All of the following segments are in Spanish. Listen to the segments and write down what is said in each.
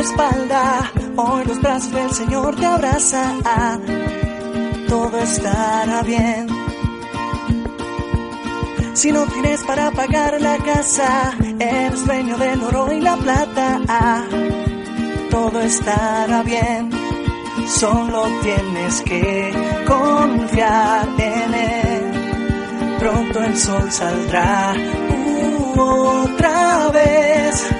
espalda, hoy los brazos del Señor te abrazan. Todo estará bien. Si no tienes para pagar la casa, eres dueño del oro y la plata. Todo estará bien. Solo tienes que confiar en él. Pronto el sol saldrá otra vez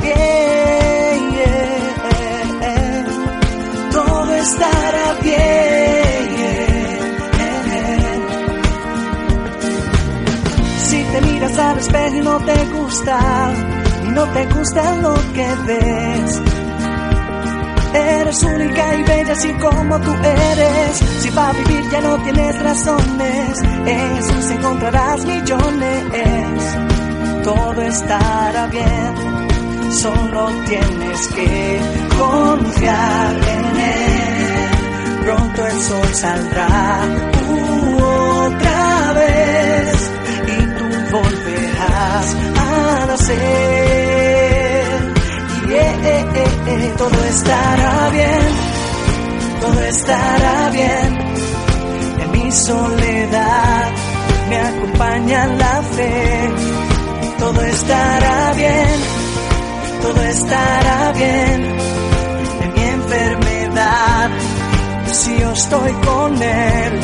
bien. Estará bien. Si te miras al espejo y no te gusta, y no te gusta lo que ves. Eres única y bella así como tú eres. Si para vivir ya no tienes razones, en Jesús encontrarás millones. Todo estará bien, solo tienes que confiar en Él. Pronto el sol saldrá otra vez y tú volverás a nacer. Y eh, eh, eh, eh, todo estará bien, todo estará bien. En mi soledad me acompaña la fe. Todo estará bien, todo estará bien. En mi enfermedad, estoy con él,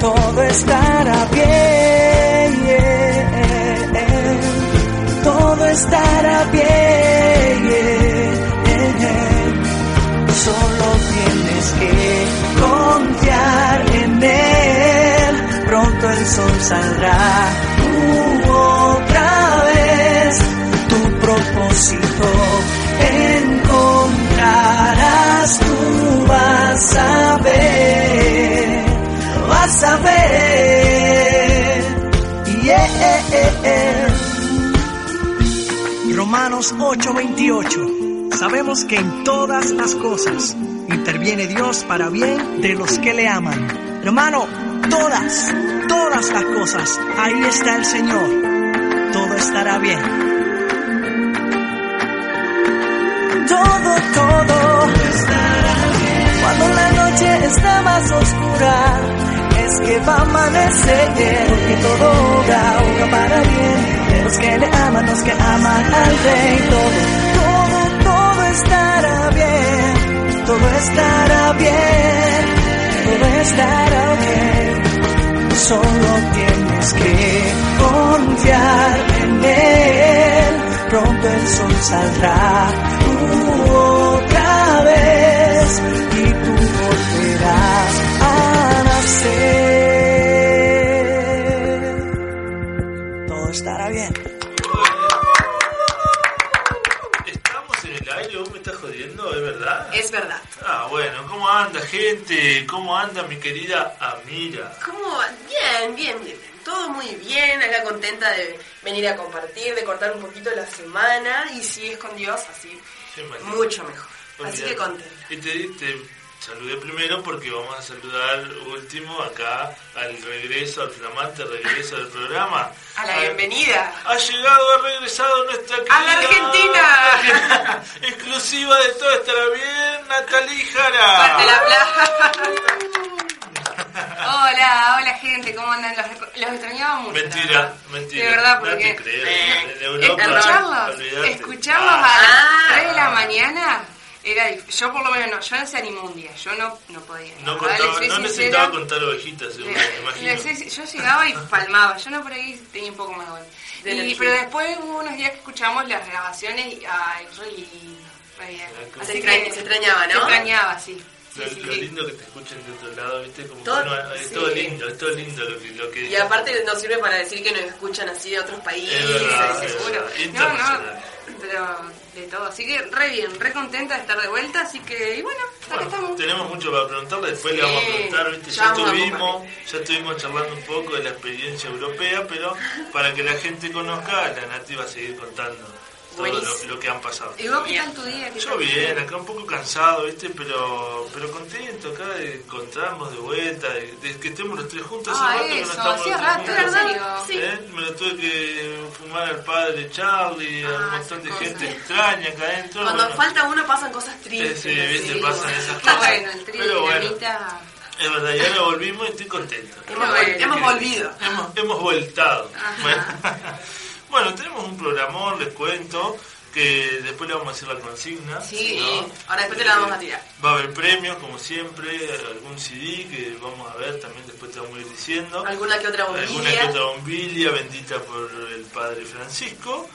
todo estará bien. Todo estará bien. Solo tienes que confiar en él. Pronto el sol saldrá vas a ver, vas a ver. Yeah. Romanos 8:28. Sabemos que en todas las cosas interviene Dios para bien de los que le aman. Hermano, todas, todas las cosas, ahí está el Señor. Todo estará bien. Todo, todo está más oscura, es que va a amanecer, porque todo obra, obra para bien de los que le aman, los que aman al Rey. Todo, todo, todo estará bien, todo estará bien, todo estará bien. Solo tienes que confiar en Él. Pronto el sol saldrá uh, otra vez Es verdad. Ah, bueno. ¿Cómo anda, gente? ¿Cómo anda mi querida Amira? ¿Cómo? Bien, bien, bien. Todo muy bien. Acá contenta de venir a compartir, de cortar un poquito la semana. Y si es con Dios, así, mucho mejor. Así que contenta. Y te, te saludé primero porque vamos a saludar último acá al regreso, al flamante regreso del programa. A la bienvenida. Ha llegado, ha regresado nuestra querida... ¡A la Argentina! Exclusiva de todo estará bien, Natalie Jara. Hola, hola gente, ¿cómo andan? Los, los extrañaba mucho. Mentira, mentira. De verdad, No porque te creo. Eh, Europa, escucharlos, escucharlos Ah, a las Ah. 3 de la mañana era Yo por lo menos no, yo en Animundia, yo no, no podía. No, contaba, no sincera, necesitaba contar ovejitas, me imagino. soy- yo llegaba y palmaba, yo no por ahí tenía un poco más de Y-. Pero después hubo unos días que escuchamos las grabaciones y ay, re. Se Así extraña- que- se extrañaba, ¿no? Se extrañaba, sí. Sí, Lo, sí, lo sí. lindo que te escuchen de otro lado, ¿viste? Como Todo- que no, es sí. todo lindo, es todo lindo lo que, lo que Y aparte nos sirve para decir que nos escuchan así de otros países. Es verdad, es seguro. verdad. Internacional. pero de todo. Así que re bien, re contenta de estar de vuelta, así que, y bueno, acá Bueno, estamos. tenemos mucho para preguntarle, después le vamos a preguntar, ¿viste? ya estuvimos, ya estuvimos charlando un poco de la experiencia europea, pero para que la gente conozca, la Nati va a seguir contando todo lo, lo que han pasado. ¿Y vos qué tal tu día? ¿Qué Yo bien, acá un poco cansado, ¿viste? Pero pero contento acá de encontrarnos de vuelta, de, de que estemos los tres juntos. Ah, Hace rato que no eso, estamos hacía los tres rato, juntos. ¿en serio? Sí. ¿Eh? Me lo tuve que fumar al padre Charlie, a un Ah, montón de gente extraña acá adentro. Cuando bueno. falta uno pasan cosas tristes. sí, viste, pasan esas cosas. bueno, el trío Pero bueno, dinamita. es verdad, y ahora volvimos y estoy contento. Hemos, hemos volvido. Hemos, hemos vueltado. Ajá. Bueno, bueno, tenemos un programón, les cuento, que después le vamos a hacer la consigna. Sí, ¿no? ahora después te la vamos a tirar. Va a haber premios, como siempre, algún CD que vamos a ver, también después te vamos a ir diciendo. Alguna que otra Alguna que bombilla. otra bombilla bendita por el Padre Francisco.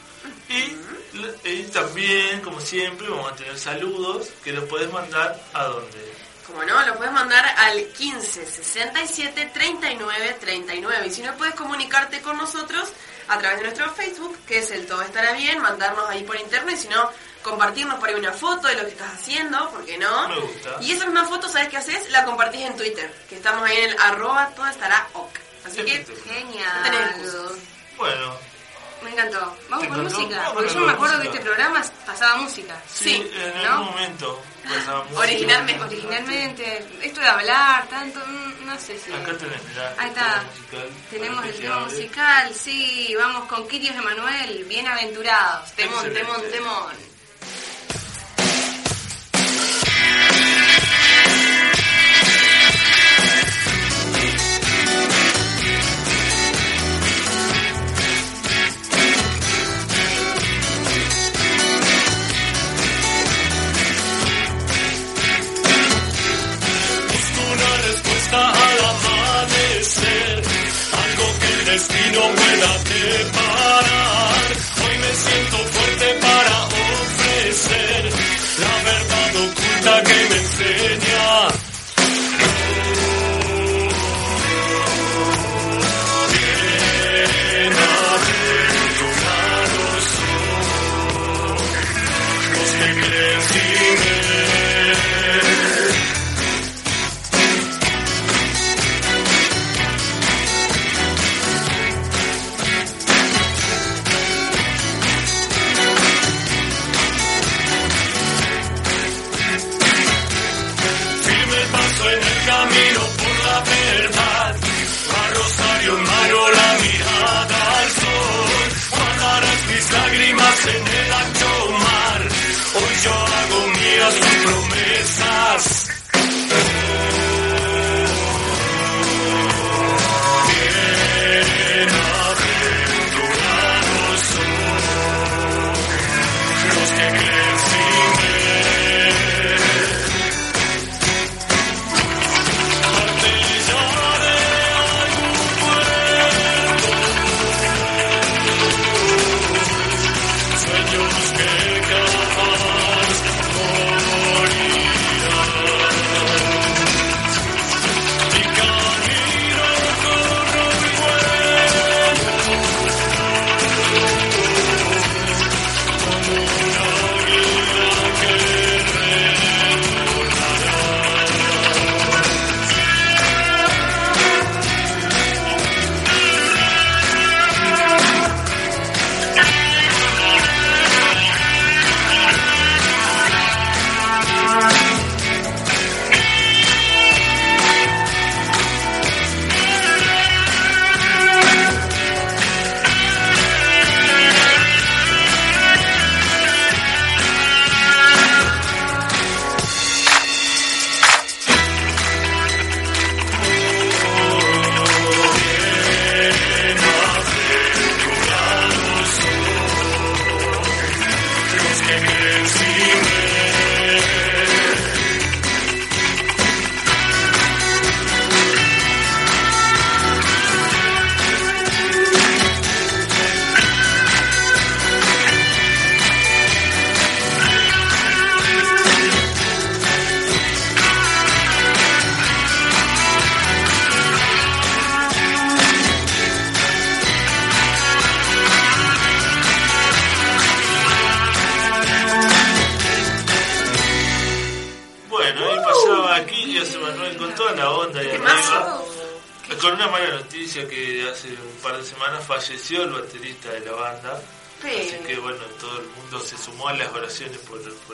Y, y también, como siempre, vamos a tener saludos que los podés mandar a dónde. Como no, lo puedes mandar al 15 67 39 39. Y si no, puedes comunicarte con nosotros a través de nuestro Facebook, que es el Todo Estará Bien, mandarnos ahí por internet, si no, compartirnos por ahí una foto de lo que estás haciendo, ¿por qué no? Me gusta. Y esa misma foto, ¿sabes qué haces? La compartís en Twitter, que estamos ahí en el arroba Todo Estará Ok. Así que, Genial. Bueno, Me encantó. Vamos ¿Te con encantó? música. Porque yo me acuerdo que este programa pasaba música. sí, Sí, en ¿no? algún momento pasaba música. Originalmente. Originalmente, esto de hablar tanto, mm, no sé si. Acá tenés, mirá. Ahí está. musical, Tenemos el tema musical, sí, vamos con Kirios Emanuel, bienaventurados. Temón, temón, temón. Destino pueda preparar. Hoy me siento fuerte para ofrecer la verdad oculta que me enseña.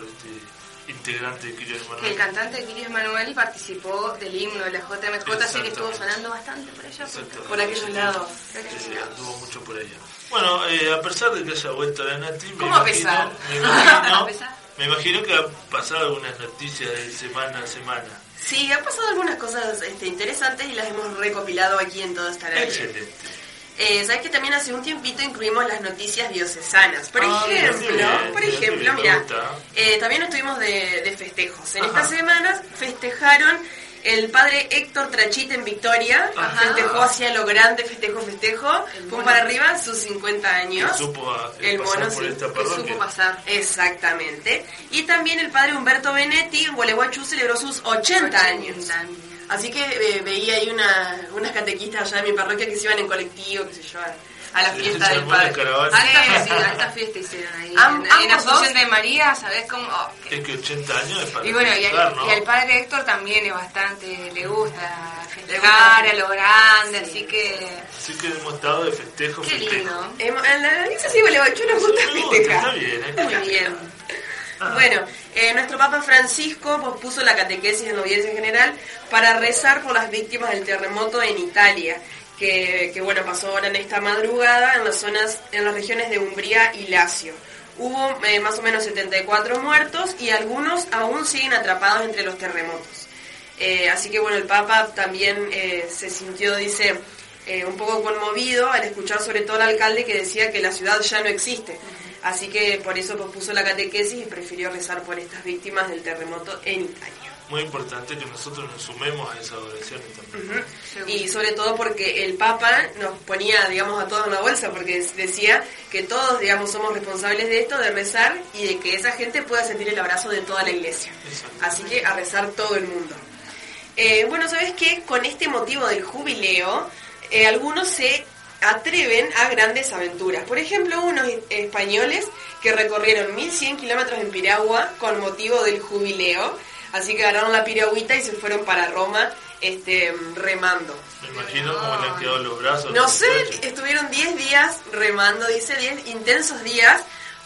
Este integrante de Que el cantante Kirio Emanueli participó del himno de la JMJ, así que estuvo sonando bastante por allá. Por aquellos lados. Anduvo mucho por allá. Bueno, eh, a pesar de que haya vuelto la Nati, me ¿Cómo a pesar? me imagino, A pesar. me imagino que han pasado algunas noticias de semana a semana. Sí, han pasado algunas cosas este, interesantes y las hemos recopilado aquí en Todo Estará Bien. Excelente. Eh, Sabes que también hace un tiempito incluimos las noticias diocesanas. Por Ah, ejemplo, bien, por ejemplo, mira, eh, también estuvimos de, de festejos. En Ajá. estas semanas festejaron el padre Héctor Trachita en Victoria. Ajá. Festejó hacia lo grande, festejo, festejo. El mono. para arriba sus 50 Que años. supo a- eh, El pasar mono, por sí, esta Que parroquia. supo pasar. Exactamente. Y también el padre Humberto Benetti en Gualeguaychú celebró sus 80 años. 80 años. Así que eh, veía ahí una, unas catequistas allá de mi parroquia que se iban en colectivo, qué sé yo, a, a la Sí, fiesta del padre. Alta, sí, alta fiesta hicieron ahí. Am- en, Asunción dos. de María, ¿sabés cómo? oh, Es que 80 años es para Y bueno, y, al- ¿no? y al padre Héctor también es bastante, le gusta festejar a lo grande, Sí. así que Así que hemos estado de festejo, qué festejo. lindo. En la iglesia sí Gualeguaychú nos gusta Me gusta, festejar. está bien, ¿eh? Muy bien. Bueno, eh, nuestro Papa Francisco pospuso la catequesis en la audiencia general para rezar por las víctimas del terremoto en Italia, que, que, bueno pasó ahora en esta madrugada en las zonas, en las regiones de Umbría y Lacio. Hubo eh, más o menos 74 muertos y algunos aún siguen atrapados entre los terremotos. Eh, así que bueno, el Papa también se sintió, dice, un poco conmovido al escuchar sobre todo al alcalde que decía que la ciudad ya no existe. Así que por eso pospuso la catequesis y prefirió rezar por estas víctimas del terremoto en Italia. Muy importante que nosotros nos sumemos a esas oraciones también. Y sobre todo porque el Papa nos ponía, digamos, a todos en la bolsa, porque decía que todos, digamos, somos responsables de esto, de rezar y de que esa gente pueda sentir el abrazo de toda la iglesia. Así que a rezar todo el mundo. Eh, bueno, ¿sabes qué? Con este motivo del jubileo, eh, algunos se atreven a grandes aventuras. Por ejemplo, unos españoles que recorrieron 1100 kilómetros en piragua con motivo del jubileo. Así que agarraron la piragüita y se fueron para Roma este, remando. Me imagino cómo le han quedado los brazos. No los sé, estuvieron 10 días remando, dice, 10 intensos días,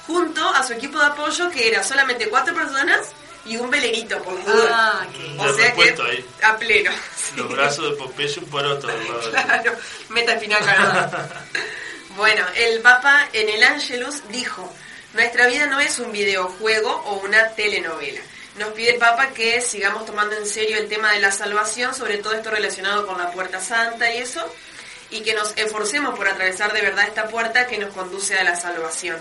junto a su equipo de apoyo, que era solamente cuatro personas y un velerito, por las dudas. Ah, qué- De o sea que ahí. a pleno. Los brazos de Popeye y un poroto. Claro, meta espinaca nomás. Bueno, el Papa en el Angelus dijo, nuestra vida no es un videojuego o una telenovela. Nos pide el Papa que sigamos tomando en serio el tema de la salvación, sobre todo esto relacionado con la puerta santa y eso, y que nos esforcemos por atravesar de verdad esta puerta que nos conduce a la salvación.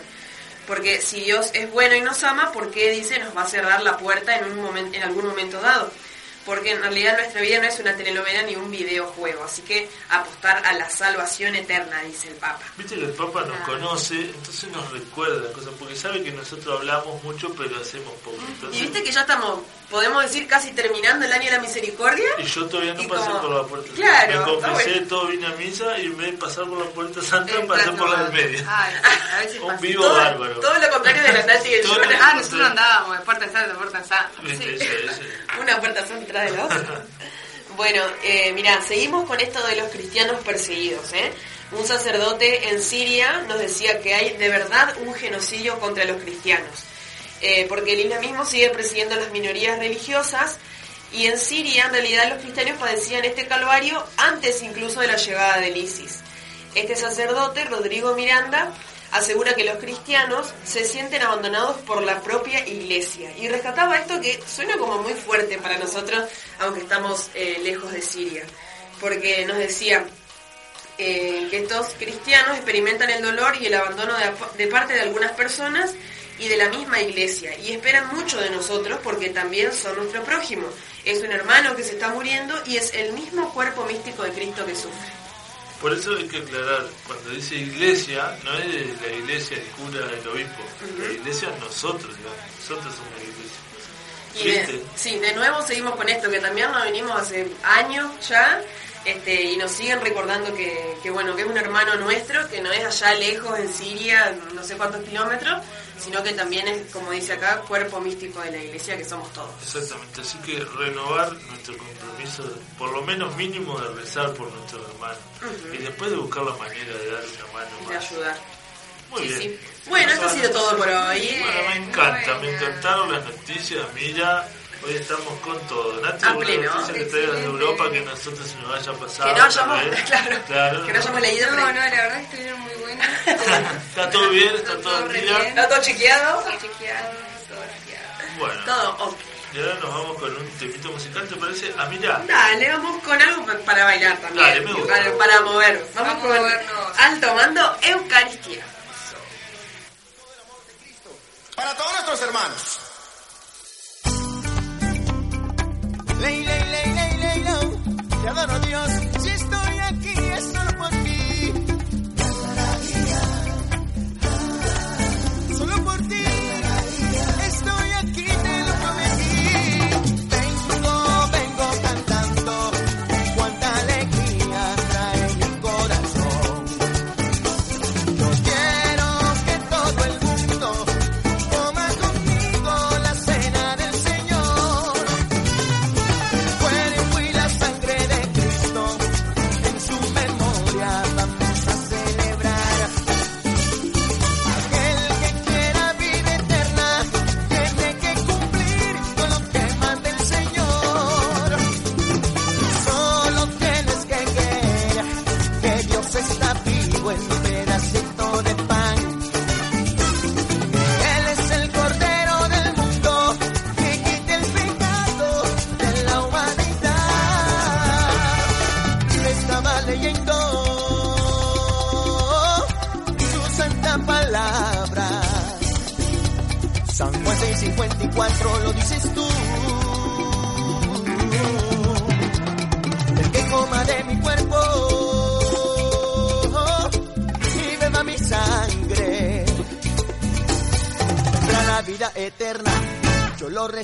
Porque si Dios es bueno y nos ama, ¿por qué dice nos va a cerrar la puerta en, un momento, en algún momento dado? Porque en realidad nuestra vida no es una telenovela ni un videojuego, así que apostar a la salvación eterna, dice el Papa. Viste que el Papa nos conoce, entonces nos recuerda cosas, porque sabe que nosotros hablamos mucho, pero hacemos poco. Entonces, Y viste que ya estamos, podemos decir, casi terminando el año de la misericordia. y yo todavía no pasé como- por la puerta. Claro, Me confesé, bueno. todo vine a misa y en vez de pasar por la puerta santa, Eh, pasé por la del medio. Ay, a veces Un vivo todo, bárbaro. todo lo contrario de la Nati y el Ah, nosotros andábamos de puerta en santa, de puerta en santa. Sí. Una puerta santa detrás de la otra. Bueno, eh, mira, seguimos con esto de los cristianos perseguidos. ¿eh? Un sacerdote en Siria nos decía que hay de verdad un genocidio contra los cristianos. Eh, porque el islamismo sigue persiguiendo a las minorías religiosas y en Siria en realidad los cristianos padecían este calvario antes incluso de la llegada del ISIS. Este sacerdote, Rodrigo Miranda, asegura que los cristianos se sienten abandonados por la propia iglesia. Y rescataba esto que suena como muy fuerte para nosotros, aunque estamos eh, lejos de Siria. Porque nos decía eh, que estos cristianos experimentan el dolor y el abandono de parte de algunas personas y de la misma iglesia. Y esperan mucho de nosotros porque también son nuestro prójimo. Es un hermano que se está muriendo y es el mismo cuerpo místico de Cristo que sufre. Por eso hay que aclarar, cuando dice iglesia, no es la iglesia, el cura, el obispo. La iglesia nosotros, digamos. nosotros somos la iglesia. Y de, sí, de nuevo seguimos con esto, que también lo venimos hace años ya, Este, y nos siguen recordando que, que, bueno, que es un hermano nuestro, que no es allá lejos en Siria, no sé cuántos kilómetros, sino que también es, como dice acá, cuerpo místico de la iglesia, que somos todos. Exactamente, así que renovar nuestro compromiso, por lo menos mínimo, de rezar por nuestros hermanos. Y después de buscar la manera de dar una mano más. De ayudar. Muy Sí, bien. sí. Bueno, esto ha sido todo por hoy. Bueno, me encanta, me encantaron las noticias, mira, hoy estamos con todo. Nati, A pleno. de Europa que nosotros se nos haya pasado. Que no hayamos, claro, Claro, que no hayamos leído. No, no, la verdad que estuvieron muy buenas. Está todo bien, está Está todo todo bien. ¿Está todo chequeado? Todo chequeado, todo chequeado. Bueno, Todo ok. y ahora nos vamos con un temito musical, ¿te parece? Ah, mira, Dale, vamos con algo pa- para bailar también. Dale, me gusta. Para, para mover. Vamos, Vamos a con movernos. Alto Mando Eucaristía. Para todos nuestros hermanos. Ley, ley, ley, ley, ley, lo. Te adoro Dios,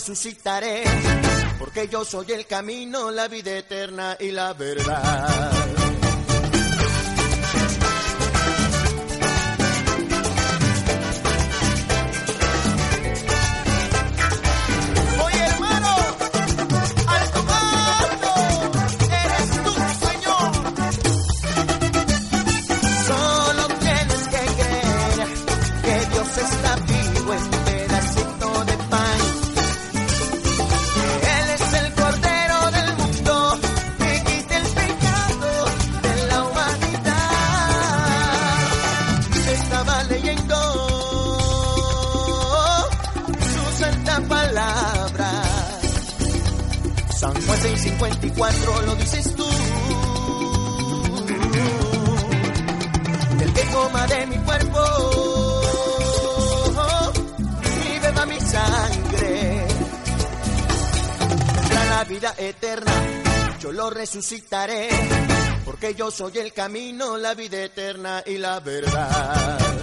resucitaré, porque yo soy el camino, la vida eterna y la verdad. Resucitaré, porque yo soy el camino, la vida eterna y la verdad.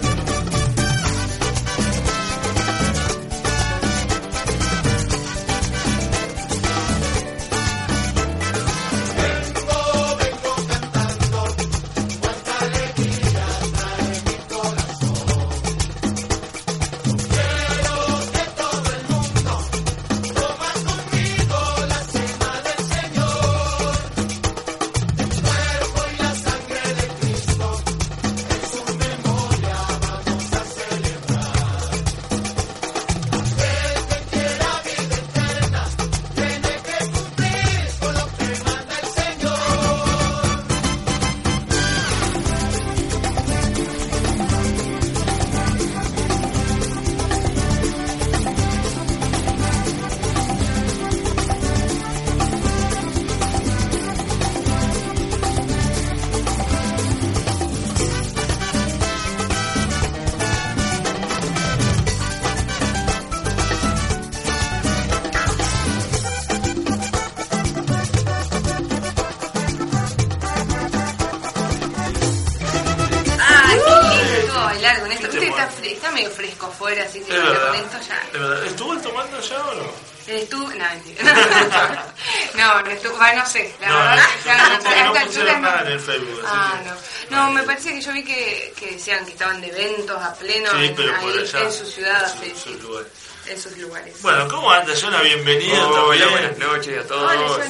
De eventos a pleno Sí, en, pero por ahí, allá. en su ciudad, en su- sí, su sí, lugar. en sus lugares. Bueno, ¿cómo anda, Jonah? Bienvenido Hola, también. buenas noches a todos. Hola.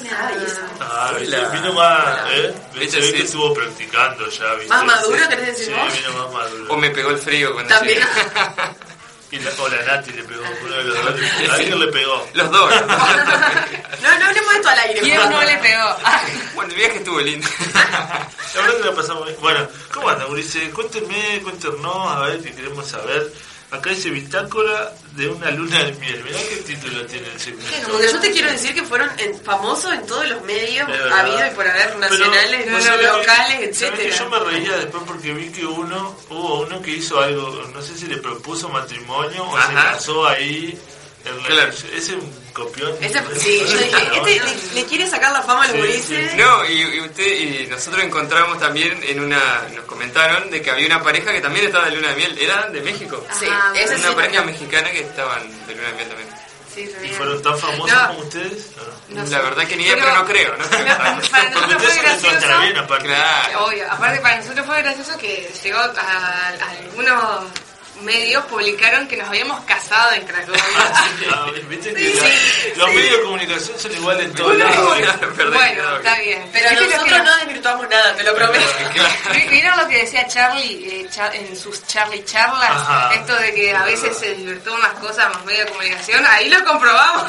Ah, Hola. vino más, ¿eh? Viste, sí. estuvo practicando ya, ¿viste? ¿Más maduro, querés decir Sí, vos? vino más maduro. O me pegó el frío cuando También. llegué. Y la, o la Nati le pegó, uno de los dos. le- Alguien le pegó. Los dos. los dos. No, no hablemos esto al aire. ¿Quién no le pegó? Bueno, el viaje estuvo lindo. La verdad que la pasamos bien. Bueno, ¿cómo anda, Ulises? Cuéntenme, cuéntenos, a ver, que queremos saber. Acá dice bitácora de una luna de miel. Mirá qué título tiene el segmento. Como que yo te quiero decir que fueron en- famosos en todos los medios Es verdad. habido y por haber nacionales, Pero, no, locales, etcétera. yo me reía después porque vi que uno, hubo uno que hizo algo, no sé si le propuso matrimonio o se Ajá. casó ahí. Claro. Ese es un copión. Este, sí, yo dije, este le, le quiere sacar la fama a los Sí, sí. No, y, y usted y nosotros encontramos también en una, nos comentaron de que había una pareja que también estaba de luna de miel, eran de México. Sí, Ah, una sí. pareja mexicana que estaban de luna de miel también. ¿Y fueron tan famosos No. como ustedes? No. No la sé. verdad que ni idea, pero, no creo, ¿no? Para nosotros fue gracioso. bien aparte. Claro. Obvio, aparte para nosotros fue gracioso que llegó a, a algunos medios publicaron que nos habíamos casado en Cracovia. Ah, Viste que Sí, la- sí, los sí. medios de comunicación son iguales en todos Bueno, lados. Bueno, no, está bien. Pero ¿Viste lo que nosotros nos- no desvirtuamos nada, te lo prometo. ¿Vi- ¿Vieron lo que decía Charlie eh, cha- en sus Charlie charlas? Ajá. Esto de que a veces se divirtúan las cosas en los medios de comunicación. Ahí lo comprobamos.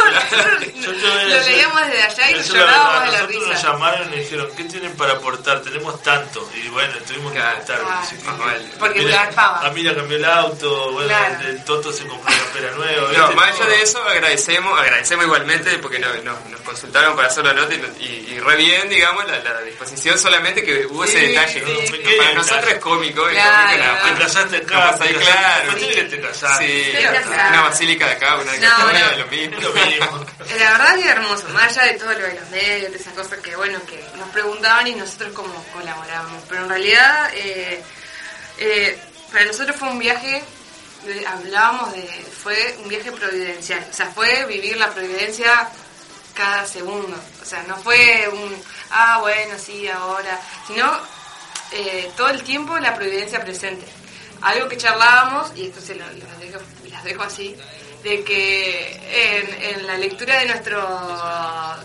Yo lo decir- leíamos desde allá y es la llorábamos de la Nosotros nos risa. llamaron y dijeron, ¿qué tienen para aportar? Tenemos tanto. Y bueno, tuvimos que Claro. inventar. Claro. Así que- Más vale. Porque Mira. A mí le cambió el auto, bueno, Claro. el, el Toto se compró una pera nueva. No, más allá de eso, agradecemos, agradecemos igualmente porque nos, consultaron para hacer la nota y, nos- y- y re bien, digamos, la, la disposición solamente que hubo ese detalle. Para nosotros es cómico, es Claro. cómico nada Te casaste No acá, pasa te ahí, casaste- claro. Que te casaste. Sí, una basílica de acá, una de No, California, no. de lo mismo. Es lo mismo. La verdad que hermoso, más allá de todo lo de los medios, de esas cosas que bueno, que nos preguntaban y nosotros como colaborábamos. Pero en realidad, eh, eh, para nosotros fue un viaje, hablábamos de, fue un viaje providencial. O sea, fue vivir la providencia cada segundo. O sea, no fue un, ah, bueno, sí, ahora, sino eh, todo el tiempo la providencia presente. Algo que charlábamos, y esto se lo, dejo, las dejo así, de que en la lectura de nuestro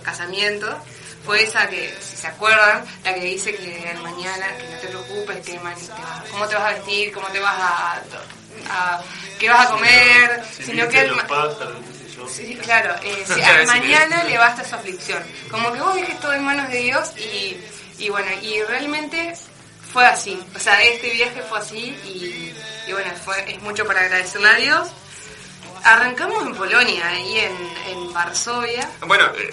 casamiento fue esa que, si se acuerdan, la que dice que el mañana, que no te preocupes, que ma- te vas- cómo te vas a vestir, cómo te vas a, a qué vas a comer, Si sino que el pájaros. Sí, claro, eh, si al mañana le basta su aflicción. Como que vos dejes todo en manos de Dios y, y bueno, y realmente fue así. O sea, este viaje fue así y, y bueno, fue, es mucho para agradecerle a Dios. Arrancamos en Polonia, ahí en, en Varsovia. Bueno, eh,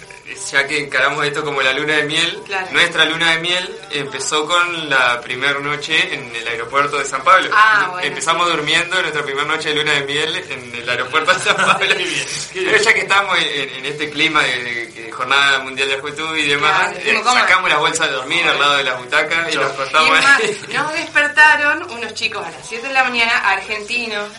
ya que encaramos esto como la luna de miel, Claro. nuestra luna de miel empezó con la primera noche en el aeropuerto de San Pablo. Ah, bueno, Empezamos sí. durmiendo nuestra primera noche de luna de miel en el aeropuerto de San Pablo. Pero ya que estamos en, en este clima de, Jornada Mundial de la Juventud y demás, Claro, eh, sacamos la bolsa de dormir al lado de las butacas y nos acostamos nos despertaron unos chicos a las 7 de la mañana, argentinos,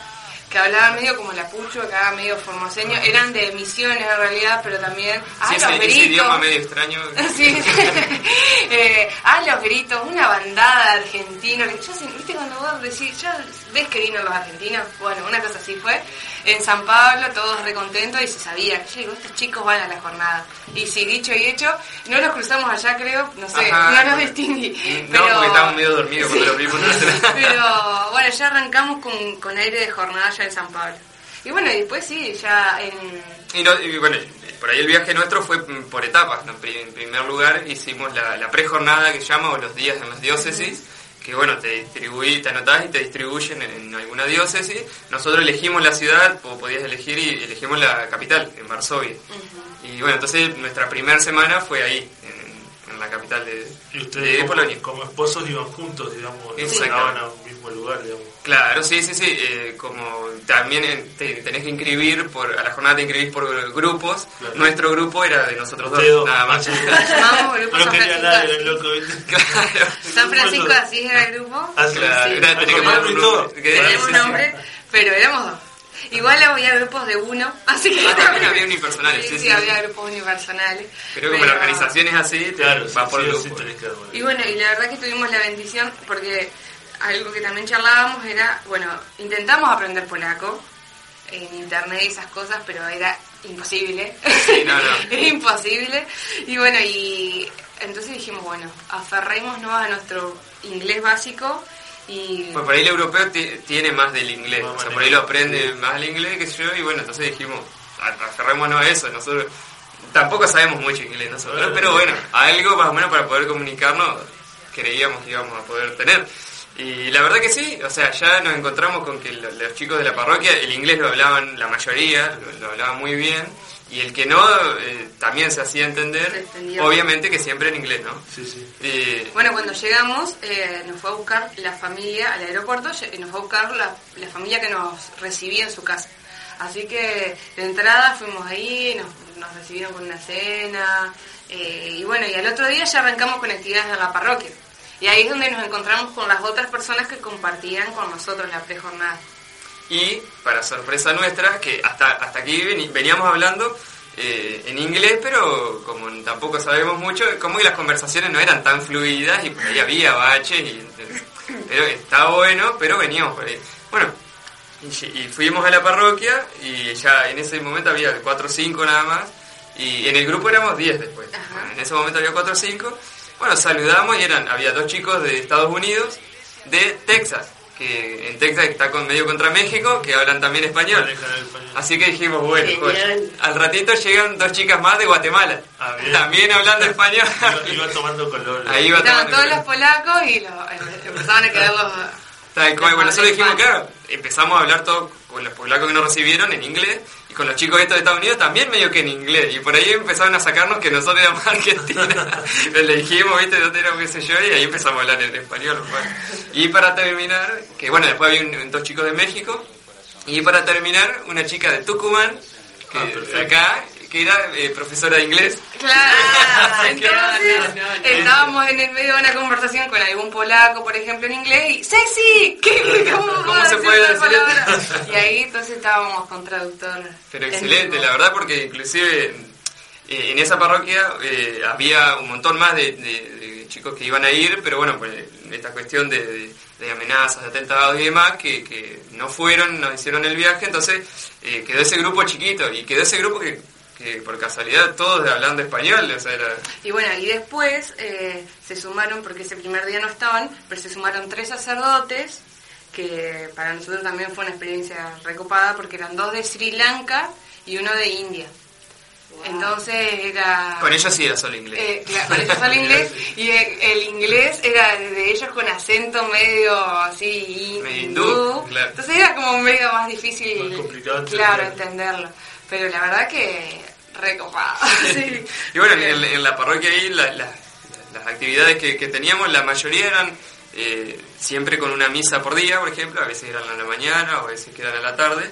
que hablaban medio como lapucho, acá medio formoseño, eran de misiones en realidad, pero también... Sí, ¡Ay, ese, los ese gritos! idioma medio extraño. Sí, eh, ah, los gritos, una bandada de argentinos, que yo, viste cuando vos decís, ya ves que vino los argentinos, bueno, una cosa así fue, en San Pablo todos recontentos y se sabía, che, estos chicos van a la jornada. Y sí, dicho y hecho, no los cruzamos allá creo, no sé, Ajá. no los distinguí. No, pero, porque estábamos medio dormidos cuando lo vimos. pero bueno, ya arrancamos con, con aire de jornada ya en San Pablo. Y bueno, y después sí, ya en... Y, no- y bueno, por ahí el viaje nuestro fue mm, por etapas. En primer lugar hicimos la, la prejornada que se llama, o los días en las diócesis, que bueno, te distribuí, te anotás y te distribuyen en, en alguna diócesis. Nosotros elegimos la ciudad, o podías elegir, y elegimos la capital, en Varsovia. Y bueno, entonces nuestra primera semana fue ahí, en, en la capital de, Y de como, Polonia. como esposos iban juntos, digamos, Exacto. Mismo lugar, digamos. Claro, sí, sí, sí. eh, como también eh, te tenés que inscribir, por, a la jornada te inscribís por grupos. Claro. Nuestro grupo era de nosotros dos, nada más. Grupo No San quería Francisco nada, de era el loco, claro. San Francisco de Asís era el grupo. Ah, Claro, sí. era- tenés que poner un. Que- Tenemos nombre, pero éramos dos. Igual había grupos de uno, así que... Ah, también había unipersonales, sí, sí, sí, sí. había grupos unipersonales. Pero como la organización es así, te Claro, va sí, por sí, grupo. sí, tenés que armar. Y bueno, y la verdad que tuvimos la bendición porque algo que también charlábamos era, bueno, intentamos aprender polaco en internet y esas cosas, pero era imposible. Sí, no, no. era imposible. Y bueno, y entonces dijimos, bueno, aferrémonos a nuestro inglés básico y... Bueno, por ahí el europeo ti- tiene más del inglés, o sea, por ahí lo aprende más el inglés que yo, y bueno, entonces dijimos, aferrémonos a eso, nosotros tampoco sabemos mucho inglés nosotros, pero bueno, algo más o menos para poder comunicarnos creíamos que íbamos a poder tener. Y la verdad que sí, o sea, ya nos encontramos con que lo- los chicos de la parroquia el inglés lo hablaban la mayoría, lo, lo hablaban muy bien, y el que no eh, también se hacía entender, obviamente que siempre en inglés, ¿no? Sí, sí. Y- Bueno, cuando llegamos, eh, nos fue a buscar la familia al aeropuerto, lle- nos fue a buscar la, la familia que nos recibía en su casa. Así que de entrada fuimos ahí, nos, nos recibieron con una cena, eh, y bueno, y al otro día ya arrancamos con actividades de la parroquia. Y ahí es donde nos encontramos con las otras personas que compartían con nosotros la prejornada. Y, para sorpresa nuestra, que hasta, hasta aquí veníamos hablando eh, en inglés, pero como tampoco sabemos mucho, como que las conversaciones no eran tan fluidas y por ahí había baches, y, pero estaba bueno, pero veníamos por ahí. Bueno, y, fuimos a la parroquia y ya en ese momento había 4 o 5 nada más, y en el grupo éramos 10 después. Bueno, en ese momento había 4 o 5. Bueno, saludamos y eran, había dos chicos de Estados Unidos, de Texas, que en Texas está con medio contra México, que hablan también español. Así que dijimos, bueno, joder. al ratito llegan dos chicas más de Guatemala, Ah, también hablando español. Iba, iba tomando color. Ahí tomando todos los polacos y lo- empezaban a quedar los... Tal cual, bueno, nosotros dijimos, claro, empezamos a hablar todo con los polacos que nos recibieron en inglés y con los chicos estos de Estados Unidos también medio que en inglés. Y por ahí empezaron a sacarnos que nosotros éramos argentinos. Le dijimos, viste, dónde éramos, qué sé yo, y ahí empezamos a hablar en español. bueno. Y para terminar, que bueno, después había un- dos chicos de México. Y para terminar, una chica de Tucumán, que Ah, de acá, que era eh, profesora de inglés. Claro, entonces estábamos en el medio de una conversación con algún polaco, por ejemplo, en inglés, y ¡Sexy! ¿Qué, ¿Cómo, ¿Cómo se puede decir palabra? Y ahí entonces estábamos con traductor. Pero en excelente, la verdad, porque inclusive eh, en esa parroquia eh, había un montón más de, de- de chicos que iban a ir, pero bueno, pues esta cuestión de, de- de amenazas, de atentados y demás, que, que no fueron, no hicieron el viaje, entonces eh, quedó ese grupo chiquito y quedó ese grupo que, que por casualidad todos hablando español, o sea, era... Y bueno, y después eh, se sumaron, porque ese primer día no estaban, pero se sumaron tres sacerdotes, que para nosotros también fue una experiencia recopada, porque eran dos de Sri Lanka y uno de India. Entonces era... Con ellos sí era solo inglés. Eh, claro, con ellos solo inglés y el, inglés era de ellos con acento medio así Medio hindú, hindú, claro. entonces era como medio más difícil Más complicado claro entenderlo. entenderlo pero la verdad que recopado sí. Y bueno, en, en la parroquia ahí la- la- las actividades que, que teníamos, la mayoría eran eh, siempre con una misa por día, por ejemplo, a veces eran a la mañana o a veces que eran a la tarde.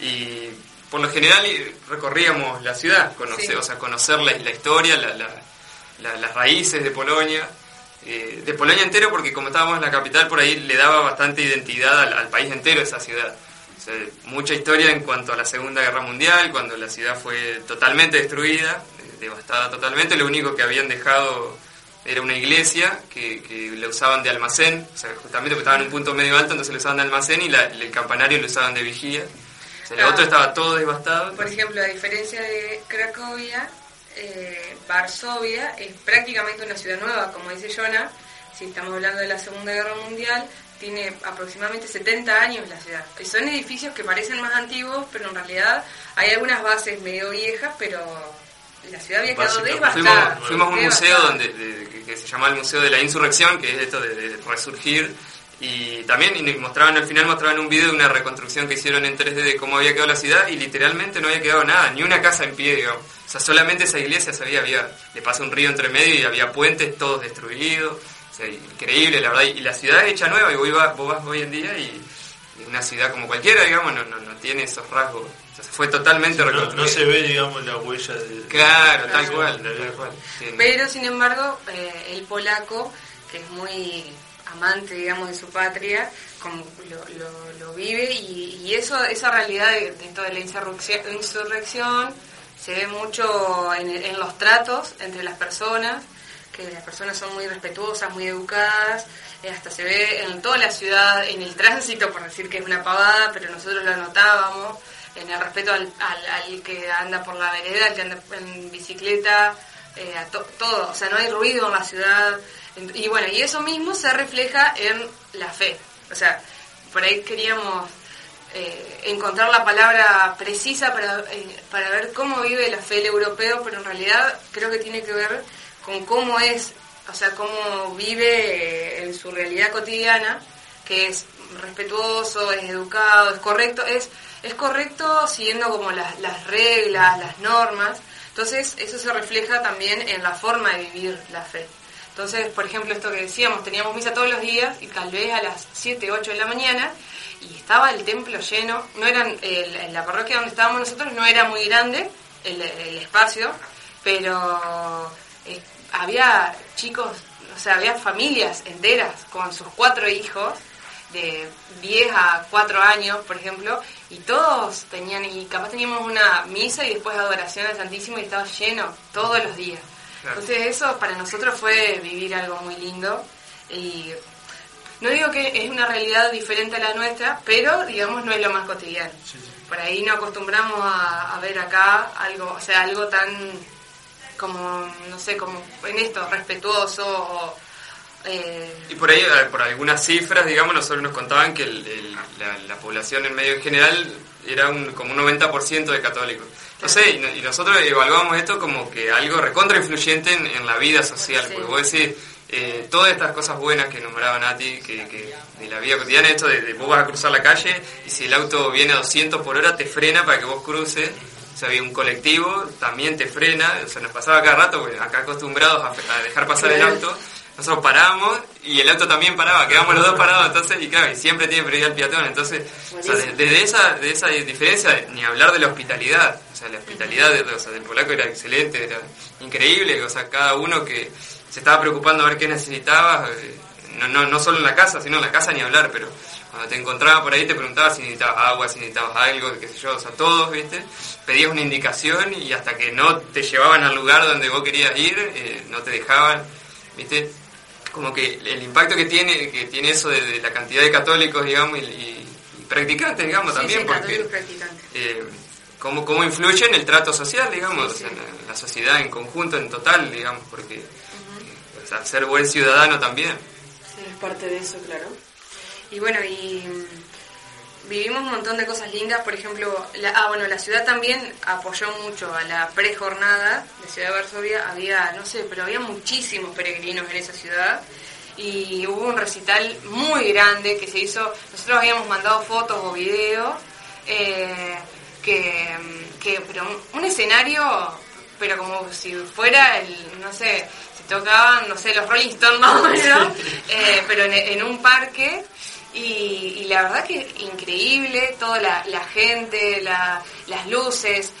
Y por lo general eh, recorríamos la ciudad, conocer, Sí. o sea, conocer la, la historia, la- la- la- las raíces de Polonia. eh, de Polonia entero, porque como estábamos en la capital, por ahí le daba bastante identidad al, al país entero esa ciudad. Mucha historia en cuanto a la Segunda Guerra Mundial, cuando la ciudad fue totalmente destruida, eh, devastada totalmente. Lo único que habían dejado era una iglesia que, que la usaban de almacén, o sea, justamente porque estaba en un punto medio alto, entonces lo usaban de almacén y la- el campanario lo usaban de vigía. O sea, lo Ah. otro estaba todo devastado. por ejemplo a diferencia de Cracovia eh, Varsovia es prácticamente una ciudad nueva como dice Jonah si estamos hablando de la Segunda Guerra Mundial tiene aproximadamente 70 años la ciudad y son edificios que parecen más antiguos pero en realidad hay algunas bases medio viejas pero la ciudad había quedado devastada Fuimos, fuimos a un museo donde, de- que, que se llama el Museo de la Insurrección, que es esto de, de resurgir. Y también y mostraban al final mostraban un video de una reconstrucción que hicieron en 3D de cómo había quedado la ciudad y literalmente no había quedado nada, ni una casa en pie, digamos. O sea, solamente esa iglesia se había, había le pasa un río entre medio y había puentes todos destruidos. O sea, increíble, la verdad. Y la ciudad es hecha nueva y vos, vas- vos vas hoy en día y, una ciudad como cualquiera, digamos, no, no, no tiene esos rasgos. O sea, fue totalmente No, reconstruida. no se ve, digamos, la huella de... Claro, tal Sí, cual, tal cual. Sí. Pero sin embargo, eh, el polaco, que es muy amante, digamos, de su patria, como lo, vive y, eso esa realidad de, toda la insurrección, se ve mucho en, en los tratos entre las personas, que las personas son muy respetuosas, muy educadas, eh, hasta se ve en toda la ciudad, en el tránsito, por decir que es una pavada, pero nosotros lo notábamos, en el respeto al, al, que anda por la vereda, al que anda en bicicleta, eh, a todo, o sea, no hay ruido en la ciudad. Y bueno, y eso mismo se refleja en la fe. O sea, por ahí queríamos eh, encontrar la palabra precisa para, para ver cómo vive la fe el europeo, pero en realidad creo que tiene que ver con cómo es o sea, cómo vive eh, en su realidad cotidiana, que es respetuoso, es educado, es correcto, es, es correcto siguiendo como las, las reglas, las normas. Entonces, eso se refleja también en la forma de vivir la fe. Entonces, por ejemplo, esto que decíamos, teníamos misa todos los días y tal vez a las 7, 8 de la mañana y estaba el templo lleno. No eran, en la parroquia donde estábamos nosotros no era muy grande el espacio, pero había chicos, o sea, había familias enteras con sus cuatro hijos de 10 a 4 años, por ejemplo, y todos tenían, y capaz teníamos una misa y después adoración al Santísimo y estaba lleno todos los días. Entonces eso para nosotros fue vivir algo muy lindo y no digo que es una realidad diferente a la nuestra, pero digamos no es lo más cotidiano. Por ahí no acostumbramos a, a ver acá algo, o sea, algo tan como, no sé, como en esto, respetuoso eh, Y por ahí, por algunas cifras, digamos, nosotros nos contaban que la, población en medio en general era un, como un 90% de católicos. No sé, y, nosotros evaluamos esto como que algo recontra influyente en, la vida social, porque vos decís, eh, todas estas cosas buenas que nombraban a ti, que, de la vida cotidiana, esto de, de, vos vas a cruzar la calle y si el auto viene a 200 por hora te frena para que vos cruces, o sea, había un colectivo, también te frena, o sea, nos pasaba cada rato, porque acá acostumbrados a, dejar pasar el auto, nosotros paramos y el auto también paraba, quedamos los dos parados, entonces, y claro, y siempre tiene prioridad el peatón, entonces, o sea, desde esa, de esa diferencia, ni hablar de la hospitalidad, o sea, la hospitalidad o sea, del polaco era excelente, era increíble, o sea, cada uno que se estaba preocupando a ver qué necesitaba, eh, no, no, no solo en la casa, sino en la casa ni hablar, pero cuando te encontraba por ahí te preguntaba si necesitabas agua, si necesitabas algo, qué sé yo, o sea, todos, ¿viste? Pedías una indicación y hasta que no te llevaban al lugar donde vos querías ir, eh, no te dejaban, ¿viste? Como que el impacto que tiene que tiene eso de, la cantidad de católicos, digamos, y, practicantes, digamos, también, sí, porque... Eh, cómo, cómo influye en el trato social, digamos, en la, sociedad en conjunto, en total, digamos, porque uh ser buen ciudadano también. Sí, es parte de eso, claro. Y bueno, y mm, vivimos un montón de cosas lindas, por ejemplo, la, ah, bueno, la ciudad también apoyó mucho a la prejornada de Ciudad de Varsovia, había, no sé, pero había muchísimos peregrinos en esa ciudad y hubo un recital muy grande que se hizo, nosotros habíamos mandado fotos o videos, eh, que, mm, que, pero un, escenario, pero como si fuera el, no sé, se tocaban, no sé, los Rolling Stones más eh, pero en, un parque y, la verdad que increíble, toda la, gente, las luces,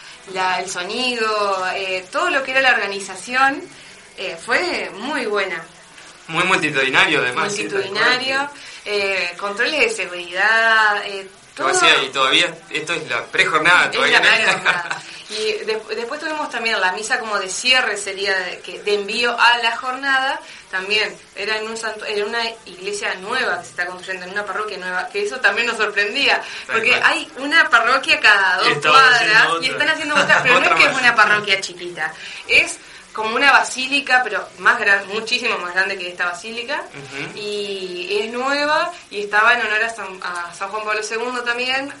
el sonido, eh, todo lo que era la organización eh, fue muy buena. Muy multitudinario además. Multitudinario, eh, controles de seguridad, todo. y todavía esto es la prejornada todavía. Y después tuvimos también la misa como de cierre, sería de, que, de envío a la jornada, también. Era en, un santo, en una iglesia nueva que se está construyendo, en una parroquia nueva, que eso también nos sorprendía, porque hay una parroquia cada dos cuadras y están haciendo otra, pero no es que es una parroquia chiquita, es como una basílica, pero más grande, muchísimo más grande que esta basílica, y es nueva y estaba en honor a San, Juan Pablo II también,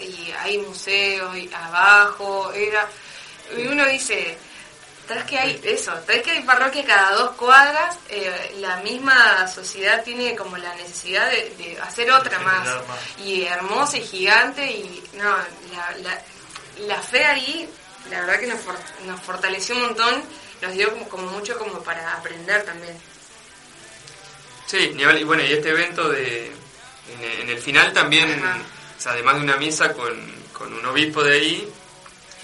y hay museos y abajo, era, y uno dice, tras que hay eso, tras que hay parroquia cada dos cuadras, eh, la misma sociedad tiene como la necesidad de, hacer otra más, y hermosa y gigante, y no, la, la, la fe ahí, la verdad que nos, nos fortaleció un montón nos dio como, mucho como para aprender también. Sí, y bueno, y este evento de en, el final también, además de una misa con, con, un obispo de ahí,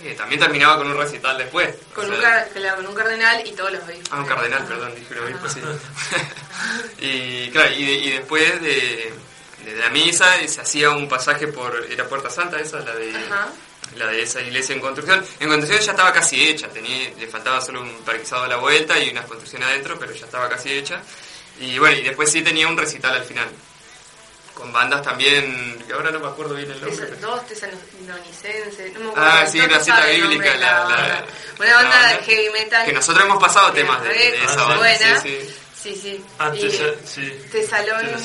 Eh, también terminaba con un recital después. Con, un, sea, car- claro, con un cardenal y todos los obispos. Ah, un cardenal, perdón, dije un obispo, sí. y claro, y, de- y después de, de la misa eh, se hacía un pasaje por... ¿Era Puerta Santa esa? La de, Ajá. la de esa iglesia en construcción. En construcción ya estaba casi hecha, tenía, le faltaba solo un parquizado a la vuelta y una construcción adentro, pero ya estaba casi hecha. Y bueno, y después sí tenía un recital al final. Con bandas también, que ahora no me acuerdo bien el nombre. Pero- Dos tesalonicenses, no me acuerdo. Ah, sí, no una te cita bíblica, la- la- banda. Una la banda de heavy metal. Que nosotros hemos pasado temas de, de esa banda. buena. Sí, sí. Sí, sí. Ah, Tesa- sí. Tesalónica.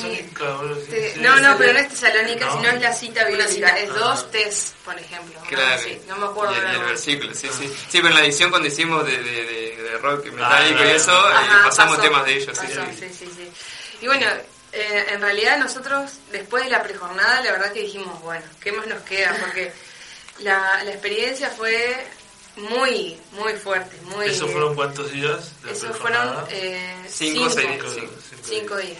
Te- sí, no, no, pero no es Tesalónica, No. sino es la cita bíblica. Es Ah. dos tes, por ejemplo. Claro, Sí, no me acuerdo y el, y el versículo, sí, sí. Sí, pero en la edición cuando hicimos de, de, de, de rock metálico Ah, y eso, ahí Ajá, pasamos pasó, temas de ellos, pasó, sí. sí, sí, sí. Y bueno, eh, en realidad nosotros, después de la prejornada, la verdad que dijimos, bueno, ¿qué más nos queda? Porque la, la experiencia fue muy, muy fuerte, muy... ¿Eso fueron cuántos días? de Eso fueron eh, Cinco, cinco, seis, Cinco, cinco. días.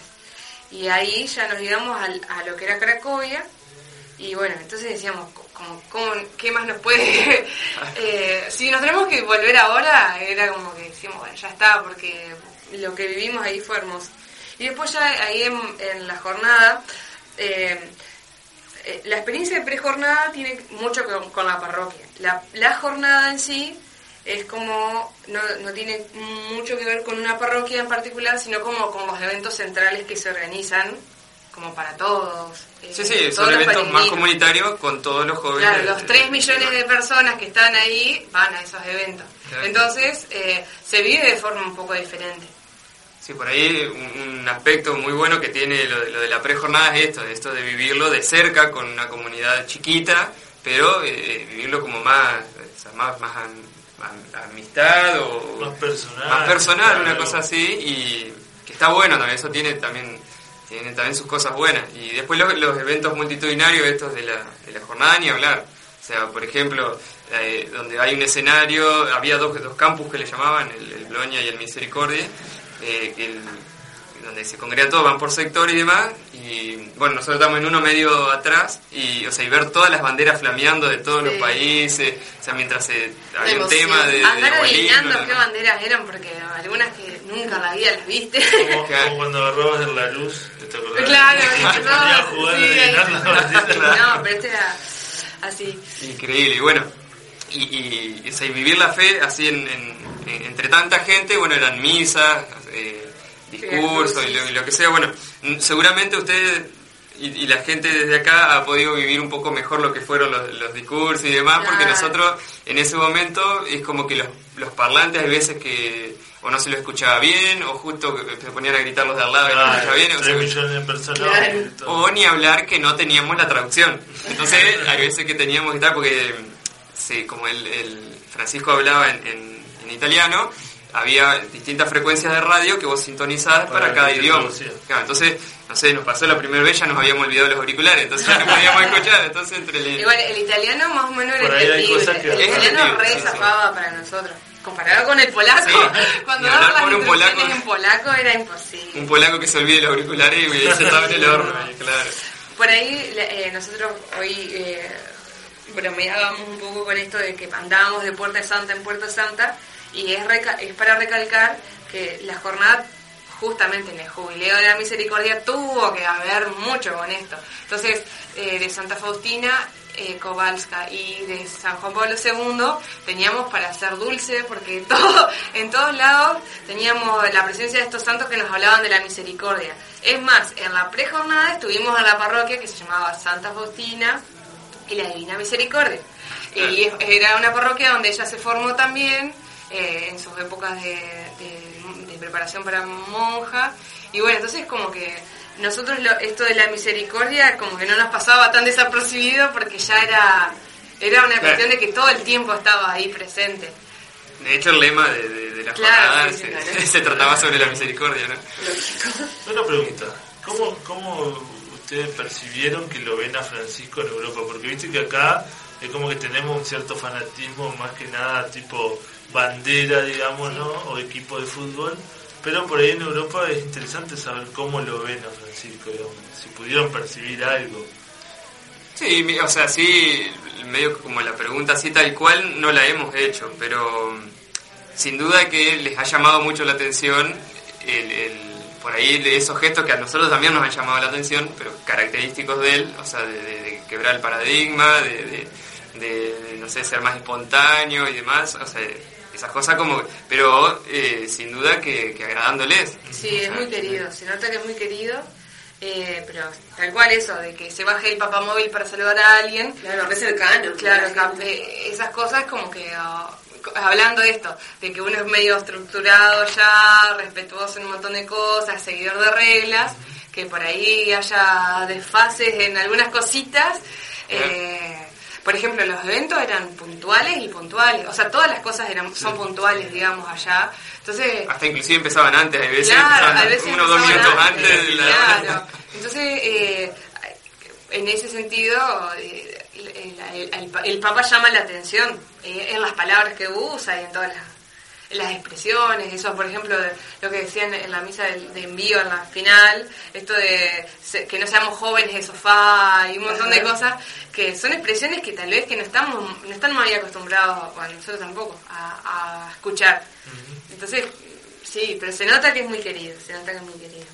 Y ahí ya nos íbamos al- a, lo que era Cracovia. Y bueno, entonces decíamos, co- como, ¿cómo, ¿qué más nos puede...? eh, si nos tenemos que volver ahora, era como que decíamos, bueno, ya está, porque lo que vivimos ahí fue hermoso. Y después ya ahí en, en la jornada, eh, eh, la experiencia de prejornada tiene mucho con, con la parroquia. La, la jornada en sí es como, no, no tiene mucho que ver con una parroquia en particular, sino como con los eventos centrales que se organizan, como para todos. eh, Sí, sí, son eventos más comunitarios con todos los jóvenes. Claro, los de- 3 millones de personas que están ahí van a esos eventos. Claro. Entonces, eh, se vive de forma un poco diferente. Sí, por ahí un, un aspecto muy bueno que tiene lo, de- lo de la prejornada es esto, esto de vivirlo de cerca con una comunidad chiquita, pero eh, vivirlo como más, o sea, más, más am- am- amistad o Más personal. más personal, una cosa así, y que está bueno también, eso tiene también tiene también sus cosas buenas. Y después los, los eventos multitudinarios, estos de la, de la jornada, ni hablar. O sea, por ejemplo, eh, donde hay un escenario, había dos, dos campus que le llamaban, el, el Bloña y el Misericordia, eh, que el- donde se congregan todos, van por sector y demás, y bueno, nosotros estamos en uno medio atrás, y, o sea, y ver todas las banderas flameando de todos los Sí. países, o sea, mientras se, había un tema de... Andar adivinando ¿no? qué banderas eran, porque algunas que nunca en la vida las viste. Como, cuando agarrabas en la luz, ¿te acordás? Claro, no, pero este era así. Increíble, y bueno, y, y, y, o sea, y vivir la fe así en, en- en- entre tanta gente, bueno, eran misas, eh, discursos y lo, y lo que sea, bueno, seguramente ustedes y, y la gente desde acá ha podido vivir un poco mejor lo que fueron los, los discursos y demás, porque nosotros en ese momento es como que los, los parlantes hay veces que o no se lo escuchaba bien, o justo se ponían a gritar los de al lado y no se escuchaba bien, o sea, 3 millones de personas. Claro. y todo. o ni hablar que no teníamos la traducción. Entonces, hay veces que teníamos que estar, porque sí, como el, el Francisco hablaba en, en- en italiano, había distintas frecuencias de radio que vos sintonizabas para, Para cada idioma. Claro, entonces, no sé, nos pasó la primera vez, ya nos habíamos olvidado los auriculares, entonces ya no podíamos escuchar. Entonces, entre el, Igual el italiano más o menos era entendible. que- El italiano re sí, sí. zafaba para nosotros. Comparado con el polaco, Sí, cuando hablar las con un polaco. en polaco era imposible. un polaco que se olvide los auriculares y se estaba en el horno, claro. Por ahí le- eh, nosotros hoy eh, bromeábamos un poco con esto de que andábamos de Puerta Santa en Puerta Santa y es, reca- es para recalcar que la jornada justamente en el jubileo de la misericordia tuvo que haber mucho con esto. Entonces, eh, de Santa Faustina, eh, Kowalska y de San Juan Pablo II teníamos para hacer dulce porque todo, en todos lados teníamos la presencia de estos santos que nos hablaban de la misericordia. Es más, en la prejornada estuvimos en la parroquia que se llamaba Santa Faustina y la Divina Misericordia. Y era una parroquia donde ella se formó también eh, en sus épocas de, de- de preparación para monja. Y bueno, entonces como que nosotros lo- esto de la misericordia como que no nos pasaba tan desapercibido porque ya era, era una Claro. cuestión de que todo el tiempo estaba ahí presente. De hecho, el lema de, de- de la Claro, jornada sí, sí, se, claro. se trataba sobre la misericordia, ¿no? Una pregunta, ¿cómo, ¿cómo ustedes percibieron que lo ven a Francisco en Europa? Porque viste que acá es como que tenemos un cierto fanatismo, más que nada tipo bandera, digamos, ¿no? O equipo de fútbol. Pero por ahí en Europa es interesante saber cómo lo ven a Francisco, si pudieron percibir algo. Sí, o sea, sí, medio como la pregunta así tal cual no la hemos hecho, pero mm, sin duda que les ha llamado mucho la atención el, por ahí esos gestos que a nosotros también nos han llamado la atención, pero característicos de él, o sea, de, de- quebrar el paradigma, de- de, no sé, ser más espontáneo y demás, o sea, esas cosas como, pero eh, sin duda que, que agradándoles. Sí, es muy querido, se nota que es muy querido, eh, pero tal cual eso, de que se baje el papamóvil para saludar a alguien. Claro, re cercano. Claro, eh, esas cosas como que, ah, hablando de esto, de que uno es medio estructurado ya, respetuoso en un montón de cosas, seguidor de reglas, que por ahí haya desfases en algunas cositas. eh, por ejemplo, los eventos eran puntuales y puntuales, o sea, todas las cosas eran son puntuales, digamos, allá. Entonces, Hasta inclusive empezaban antes, hay veces Claro, a veces uno o dos minutos antes, antes de la Claro. Entonces, eh, en ese sentido, eh, el, el- el- el Papa llama la atención eh, en las palabras que usa y en todas las, las expresiones. Eso, por ejemplo, de lo que decían en la misa de, de envío en la final, esto de se- que no seamos jóvenes de sofá y un montón de cosas que son expresiones que tal vez que no estamos no están muy acostumbrados, bueno, nosotros tampoco, a, a escuchar. Entonces, sí, pero se nota que es muy querido, se nota que es muy querido.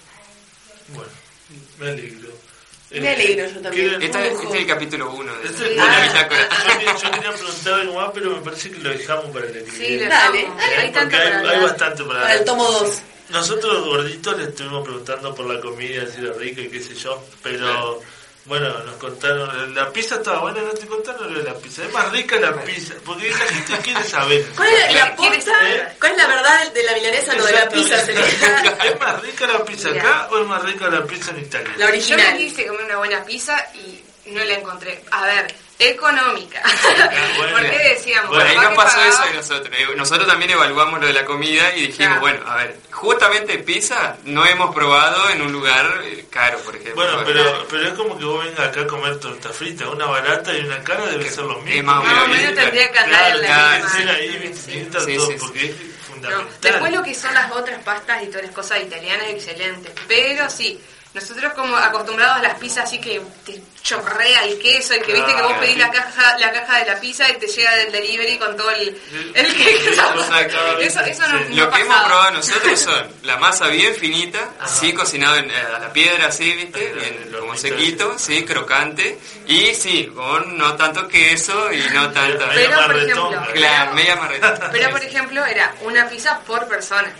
Bueno, me alegro. Me alegro yo también. ¿quieren- Este, es el capítulo 1 de, Este la Ah, bitácora. yo, quería- yo quería preguntar algo más, pero me parece que lo dejamos para el Sí, equilibrio. lo Dale, dale, hay tanto hay, para hay bastante para Para el tomo 2. Nosotros gorditos le estuvimos preguntando por la comida, si era rica y qué sé yo, pero bueno, nos contaron, la pizza estaba buena, no te contaron lo de la pizza, es más rica la pizza, porque la gente quiere saber. ¿Cuál es la, Claro, la ¿quieres posta? saber? ¿Cuál es la verdad de la milanesa, no de la pizza? ¿Es más rica la pizza acá o es más rica la pizza en Italia? la Yo me original. quise comer una buena pizza y no la encontré. A ver, económica. bueno. ¿Por qué decíamos? Bueno, ahí nos pasó pagaba- eso de nosotros. Eh, Nosotros también evaluamos lo de la comida y dijimos, Claro. bueno, a ver, justamente pizza no hemos probado en un lugar eh, caro, por ejemplo. Bueno, pero, pero es como que vos vengas acá a comer torta frita, una barata y una cara debe ser lo mismo. es más o menos tendría que andar Claro, en la misma. Sí. Sí, sí, porque No. Después lo que son las otras pastas y todas las cosas italianas, excelentes. Pero sí, nosotros como acostumbrados a las pizzas así que te chorrea el queso y que viste que vos pedís la caja la caja de la pizza y te llega del delivery con todo el, el queso. Exacto. Eso, eso no, Sí. no Lo que hemos probado nosotros son la masa bien finita, así cocinado en, eh, a la piedra, así, ¿viste? Bien, como sequito, sí, crocante. Y sí, con no tanto queso y no tanta... Medio Pero, por marretón, ejemplo, Claro, media marreta. Pero por ejemplo era una pizza por persona.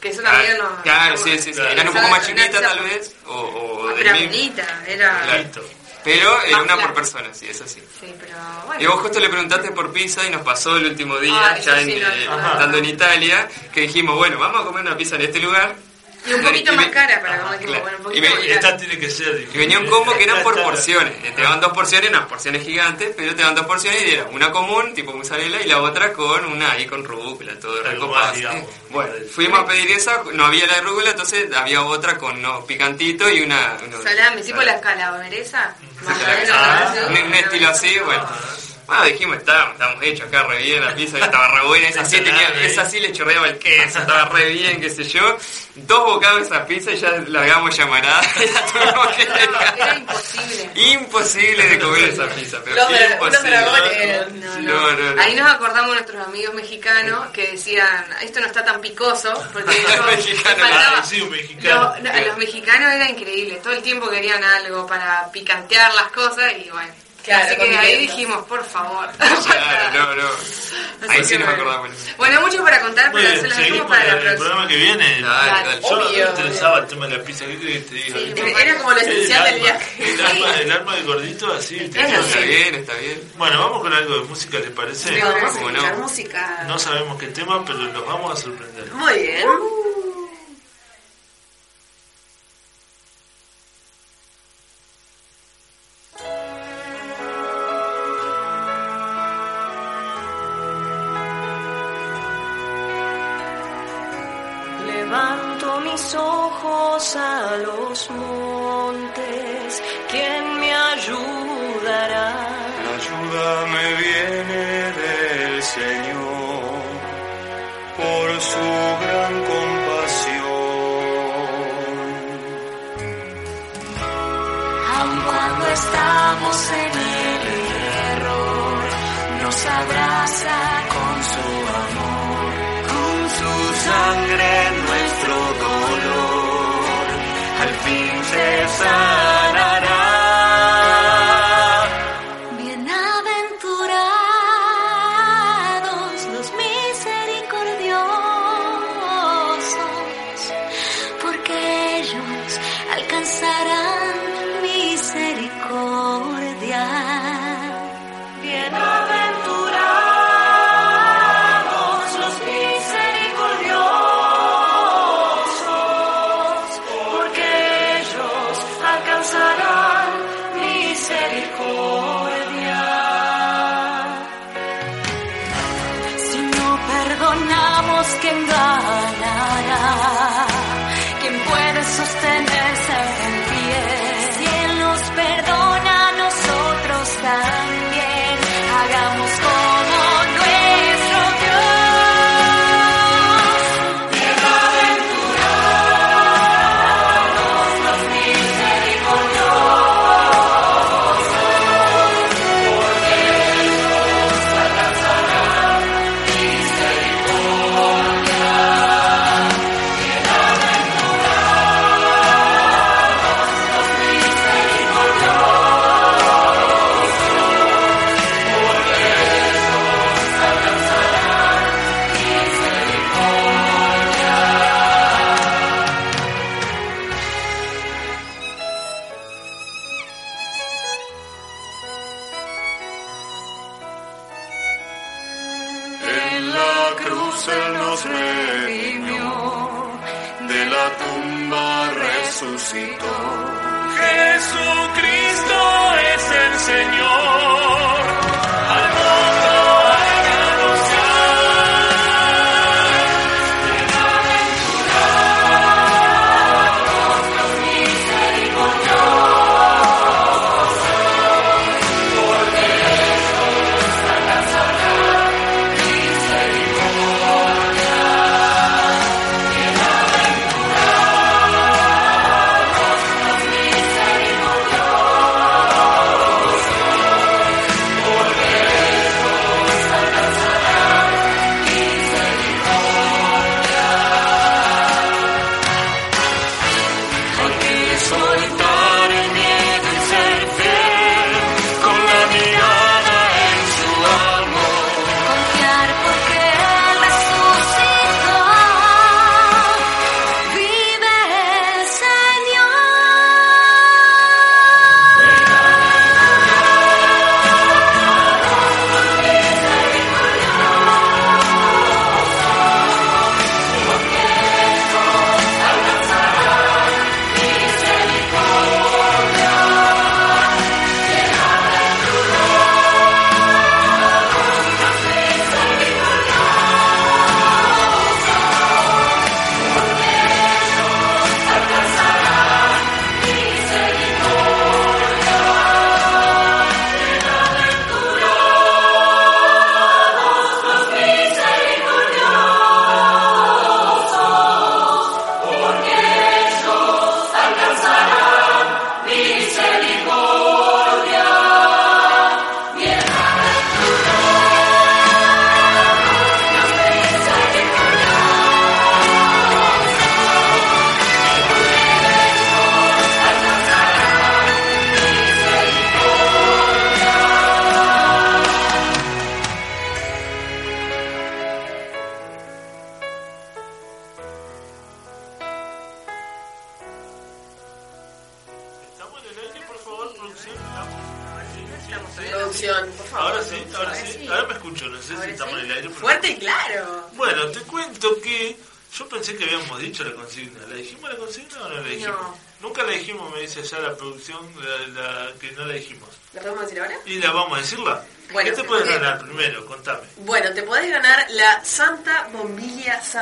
Que eso también no... Ah, Claro, sí, sí, sí. Claro. Eran un poco más chiquitas tal vez, o, o mismo- bonita, era... Claro. Pero era una por persona, sí, eso sí. Sí, pero bueno. Y vos justo le preguntaste por pizza y nos pasó el último día, Ah, ya sí, en, no, eh, no, estando no. en Italia, que dijimos, bueno, vamos a comer una pizza en este lugar. Y un poquito Y más cara para Ajá, como dijimos, claro. bueno, un Y poquito y cara. Esta tiene que ser. Y venía un combo que eran por porciones. Te daban dos porciones, unas porciones gigantes, pero te daban dos porciones y era una común, tipo mozzarella, y la otra con una ahí con rúcula, todo recopado. Bueno, fuimos a pedir esa, no había la de rúcula, entonces había otra con no, picantito y una... una- Salame, tipo la calaveresa. Más o Ah, menos, ah, ¿no? un, un estilo así, bueno. Bueno, dijimos, estábamos, estábamos hechos acá re bien, la pizza estaba re buena, esa sí, tenía, esa sí le chorreaba el queso, estaba re bien, qué sé yo. Dos bocados de esa pizza y ya largamos llamarada la tuvimos que No, era imposible. Imposible de comer esa pizza, pero Los imposible. No, No, no, no. Ahí nos acordamos nuestros amigos mexicanos que decían, esto no está tan picoso, porque Mexicano, faltaba- ah, sí, un mexicano. Lo- no, los mexicanos era increíble, todo el tiempo querían algo para picantear las cosas y bueno. Claro, Así que ahí dijimos, por favor. Claro, no, no. Así Ahí sí nos bueno. acordamos. Bueno, mucho para contar, pero bien, se las dejamos para la el próxima. programa que viene. Dale, dale. Yo no me interesaba el tema de la pizza. ¿Qué querés que te diga? Sí, ¿Viste? Era como lo El esencial del viaje. El alma, el alma del gordito, así. Está bien, está bien. Bueno, vamos con algo de música, ¿les parece? Sí, vamos a música. No sabemos qué tema, pero los vamos a sorprender. Muy bien. Levanto mis ojos a los montes, ¿quién me ayudará? La ayuda me viene del Señor por su gran compasión. Aun cuando estamos en el hierro, nos abraza con su sangre nuestro dolor, al fin se sanará.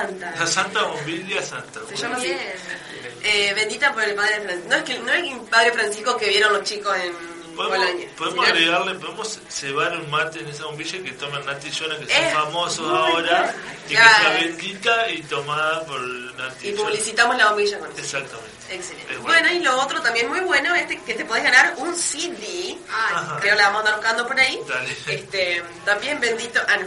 Santa. La Santa Bombilla Santa. Se llama así. Eh, bendita por el Padre Francisco. No es que no es el Padre Francisco que vieron los chicos en Podemos, Bolonia. podemos agregarle, podemos cebar un mate en esa bombilla que toman Nati y Jonah, que son famosos ahora, y que está bendita y tomada por Nati Y publicitamos la bombilla con eso. Exactamente. Excelente. Bueno, y lo otro también muy bueno es que te podés ganar un CD de video la vamos a andar buscando por ahí. Dale. Este, también bendito, ah, no.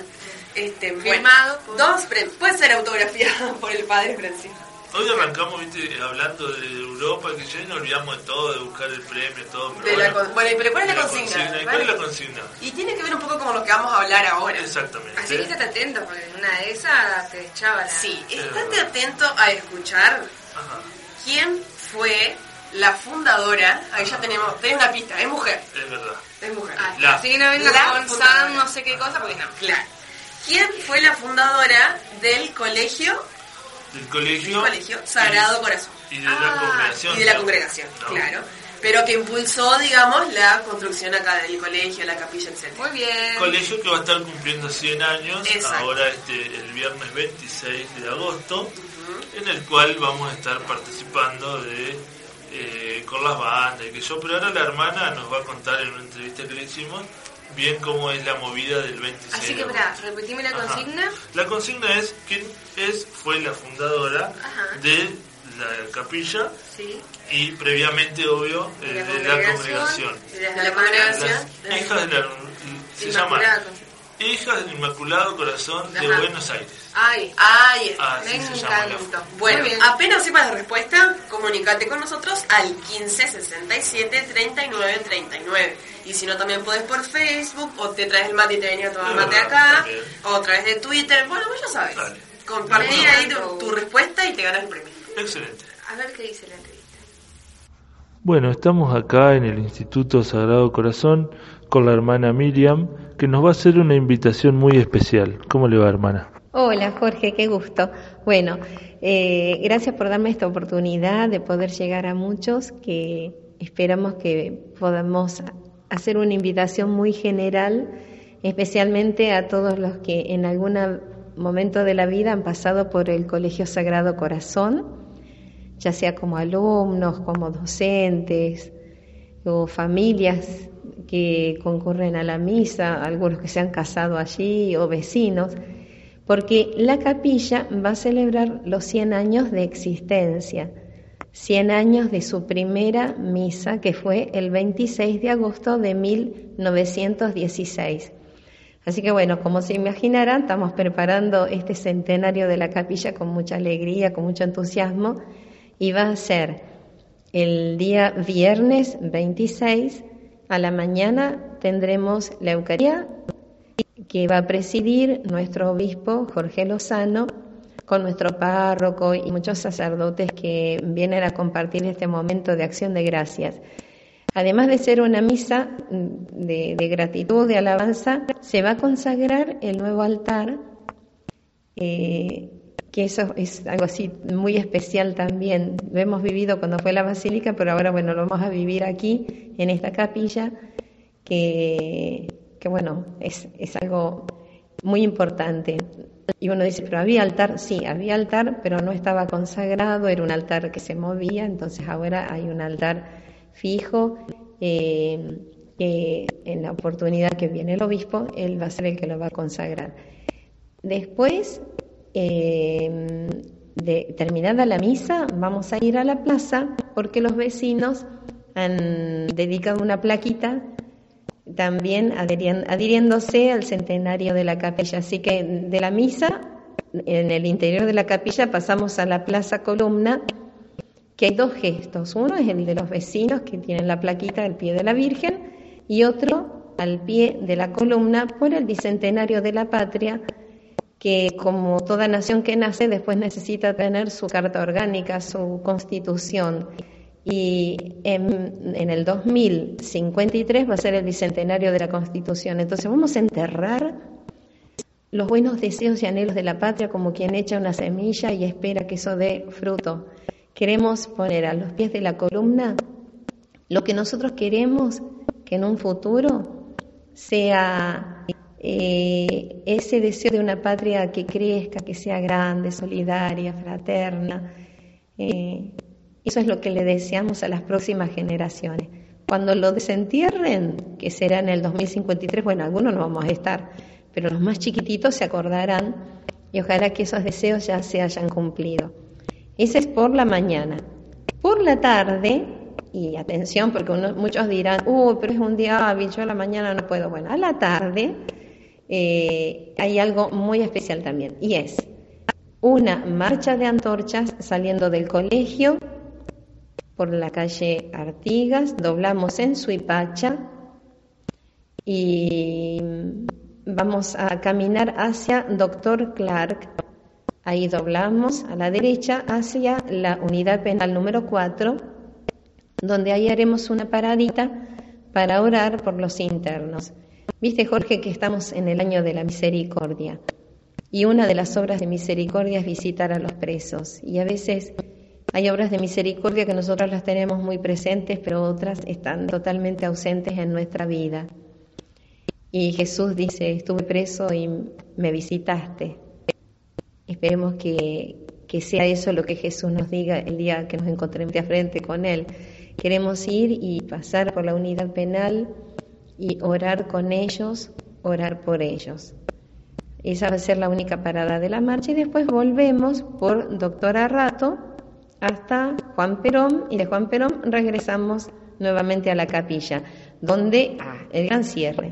Este, bueno, Firmado por- dos premios. Puede ser autografiado por el padre Francisco. Hoy arrancamos, viste, hablando de Europa, que ya nos olvidamos de todo, de buscar el premio, todo. Pero De la bueno, con- bueno, pero ¿cuál es la consigna? ¿Y ¿Vale? ¿Cuál es la consigna? Y tiene que ver un poco con lo que vamos a hablar ahora. Exactamente. Así que estate atento, porque en una de esas te echaba la... Sí, Es estate atento a escuchar Ajá, quién fue la fundadora. Ahí ya tenemos, tenés una pista, es mujer. es verdad. Es mujer. Ah, La- Así que no vengas la con. San no sé qué cosa, porque no. Claro. ¿Quién fue la fundadora del colegio, Del del colegio. colegio Sagrado Corazón? Y de la Ah, congregación. Y de la congregación, ¿No? claro. Pero que impulsó, digamos, la construcción acá del colegio, la capilla, etc. Muy bien. Colegio que va a estar cumpliendo 100 años Exacto. ahora este el viernes 26 de agosto, en el cual vamos a estar participando de eh, con las bandas y que yo, pero ahora la hermana nos va a contar en una entrevista que le hicimos bien cómo es la movida del 26 Así que, pará, repetime la Ajá. consigna. La consigna es quién es fue la fundadora Ajá. de la capilla Sí. y previamente obvio eh, De la de la congregación. congregación. De De la la congregación. Las hijas de la se llama Hijas del Inmaculado Corazón de Ajá. Buenos Aires. Ay, está. Así me encantó. Bueno, apenas sepas la respuesta, comunícate con nosotros al 15 67 39 39. Y si no, también podés por Facebook, o te traes el mate y te venía a tomar mate acá, o a través de Twitter. Bueno, vos ya sabes. Dale. Compartí Bueno. ahí tu, tu respuesta y te ganas el premio. Excelente. A ver qué dice la entrevista. Bueno, estamos acá en el Instituto Sagrado Corazón con la hermana Miriam, que nos va a hacer una invitación muy especial. ¿Cómo le va, hermana? Hola Jorge, qué gusto. Bueno, eh, gracias por darme esta oportunidad de poder llegar a muchos, que esperamos que podamos hacer una invitación muy general, especialmente a todos los que en algún momento de la vida han pasado por el Colegio Sagrado Corazón, ya sea como alumnos, como docentes o familias que concurren a la misa, algunos que se han casado allí o vecinos, porque la capilla va a celebrar los 100 años de existencia, 100 años de su primera misa, que fue el 26 de agosto de 1916. Así que bueno, como se imaginarán, estamos preparando este centenario de la capilla con mucha alegría, con mucho entusiasmo, y va a ser el día viernes 26 a la mañana tendremos la Eucaristía que va a presidir nuestro obispo Jorge Lozano con nuestro párroco y muchos sacerdotes que vienen a compartir este momento de acción de gracias. Además de ser una misa de, gratitud, de alabanza, se va a consagrar el nuevo altar, eh, que eso es algo así muy especial también. Lo hemos vivido cuando fue la basílica, pero ahora bueno, lo vamos a vivir aquí, en esta capilla, que, que bueno, es, es algo muy importante. Y uno dice, pero había altar, sí, había altar, pero no estaba consagrado, era un altar que se movía, entonces ahora hay un altar fijo, eh, que en la oportunidad que viene el obispo, él va a ser el que lo va a consagrar. Después, de terminada la misa, vamos a ir a la plaza porque los vecinos han dedicado una plaquita también adhiriéndose al centenario de la capilla. Así que de la misa, en el interior de la capilla, pasamos a la plaza columna, que hay dos gestos. Uno es el de los vecinos que tienen la plaquita al pie de la Virgen y otro al pie de la columna por el bicentenario de la patria, que como toda nación que nace después necesita tener su carta orgánica, su constitución. Y en, en el 2053 va a ser el bicentenario de la constitución. Entonces vamos a enterrar los buenos deseos y anhelos de la patria como quien echa una semilla y espera que eso dé fruto. Queremos poner a los pies de la columna lo que nosotros queremos que en un futuro sea eh, ese deseo de una patria que crezca, que sea grande, solidaria, fraterna. Eh, eso es lo que le deseamos a las próximas generaciones. Cuando lo desentierren, que será en el 2053, bueno, algunos no vamos a estar, pero los más chiquititos se acordarán y ojalá que esos deseos ya se hayan cumplido. Ese es por la mañana. Por la tarde y atención, porque muchos dirán, uh, pero es un día hábil, yo a la mañana no puedo. Bueno, a la tarde eh, hay algo muy especial también, y es una marcha de antorchas saliendo del colegio por la calle Artigas, doblamos en Suipacha y vamos a caminar hacia Doctor Clark. Ahí doblamos a la derecha hacia la unidad penal número 4, donde ahí haremos una paradita para orar por los internos. Viste, Jorge, que estamos en el año de la misericordia. Y una de las obras de misericordia es visitar a los presos. Y a veces hay obras de misericordia que nosotros las tenemos muy presentes, pero otras están totalmente ausentes en nuestra vida. Y Jesús dice, estuve preso y me visitaste. Esperemos que, que sea eso lo que Jesús nos diga el día que nos encontremos de frente con Él. Queremos ir y pasar por la unidad penal y orar con ellos, orar por ellos. Esa va a ser la única parada de la marcha y después volvemos por Doctora Rato hasta Juan Perón y de Juan Perón regresamos nuevamente a la capilla, donde ah, el gran cierre.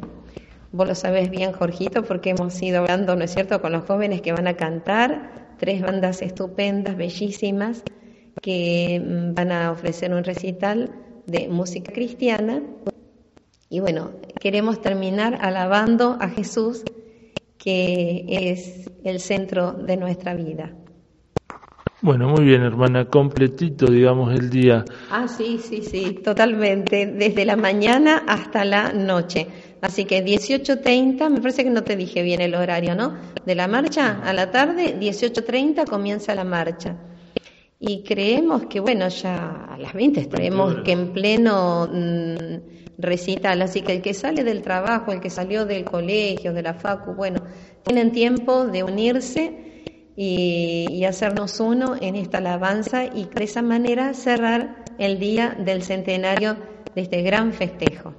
Vos lo sabés bien, Jorgito, porque hemos ido hablando, ¿no es cierto?, con los jóvenes que van a cantar, tres bandas estupendas, bellísimas, que mm, van a ofrecer un recital de música cristiana. Y bueno, queremos terminar alabando a Jesús, que es el centro de nuestra vida. Bueno, muy bien, hermana, completito, digamos, el día. Ah, sí, sí, sí, totalmente, desde la mañana hasta la noche. Así que 18.30, me parece que no te dije bien el horario, ¿no? De la marcha a la tarde, 18.30 comienza la marcha. Y creemos que, bueno, ya a las 20 estaremos que en pleno mm, recital, así que el que sale del trabajo, el que salió del colegio, de la facu, bueno, tienen tiempo de unirse y, y hacernos uno en esta alabanza y de esa manera cerrar el día del centenario de este gran festejo.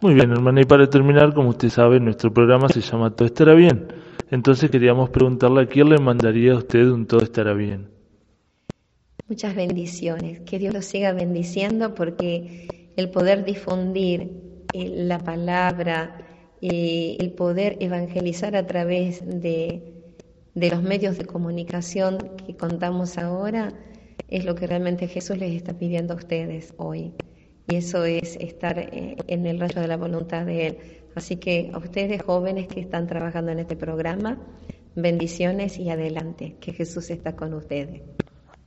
Muy bien, hermana, y para terminar, como usted sabe, nuestro programa se llama Todo estará bien. Entonces queríamos preguntarle a quién le mandaría a usted un Todo estará bien. Muchas bendiciones. Que Dios los siga bendiciendo porque el poder difundir eh, la palabra, eh, el poder evangelizar a través de, de los medios de comunicación que contamos ahora es lo que realmente Jesús les está pidiendo a ustedes hoy. Y eso es estar eh, en el rayo de la voluntad de Él. Así que a ustedes jóvenes que están trabajando en este programa, bendiciones y adelante, que Jesús está con ustedes.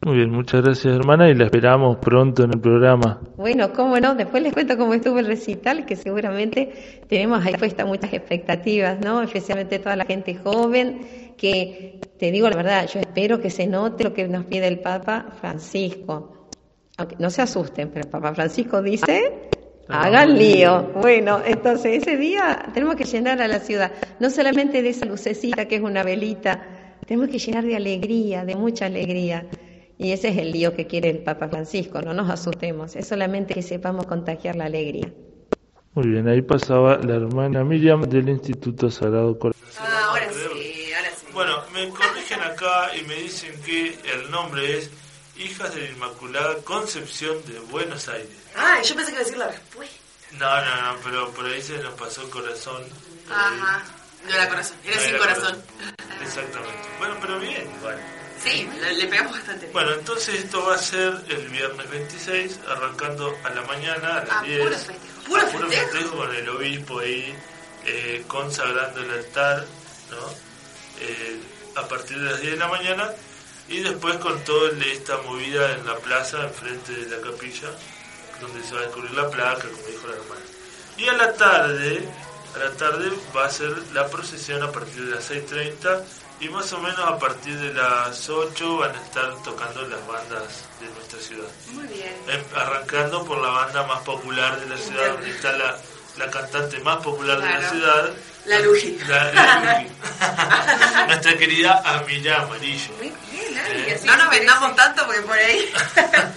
Muy bien, muchas gracias, hermana, y la esperamos pronto en el programa. Bueno, cómo no, después les cuento cómo estuvo el recital, que seguramente tenemos ahí puestas muchas expectativas, ¿no? Especialmente toda la gente joven, que te digo la verdad, yo espero que se note lo que nos pide el Papa Francisco. Aunque no se asusten, pero el Papa Francisco dice, hagan lío. Bueno, entonces ese día tenemos que llenar a la ciudad, no solamente de esa lucecita que es una velita, tenemos que llenar de alegría, de mucha alegría. Y ese es el lío que quiere el Papa Francisco, no nos asustemos, es solamente que sepamos contagiar la alegría. Muy bien, ahí pasaba la hermana Miriam del Instituto Sagrado Corazón. Ah, ahora sí, ahora sí. Bueno, me corrigen acá y me dicen que el nombre es Hijas de la Inmaculada Concepción de Buenos Aires. Ah, yo pensé que iba a decir la respuesta. No, no, no, pero por ahí se nos pasó el corazón. ahí. Ajá. No era corazón, era No sin era corazón. Exactamente. Bueno, pero bien, igual. Sí, le, pegamos bastante bien. Bueno, entonces esto va a ser el viernes 26, arrancando a la mañana, a las Ah, 10. puro festejo. ¿Puro a puro festejo? festejo con el obispo ahí, eh, consagrando el altar, ¿no? Eh, a partir de las 10 de la mañana. Y después con toda esta movida en la plaza, enfrente de la capilla, donde se va a descubrir la placa, como dijo la hermana. Y a la tarde, a la tarde va a ser la procesión a partir de las 6.30 y más o menos a partir de las 8 van a estar tocando las bandas de nuestra ciudad. Muy bien. Em- Arrancando por la banda más popular de la ciudad, donde está la, la cantante más popular de la ciudad. La Luji. La, la Luji. Nuestra querida Amilla Amarillo. Muy bien, Ari, así No nos vendamos tanto porque por ahí.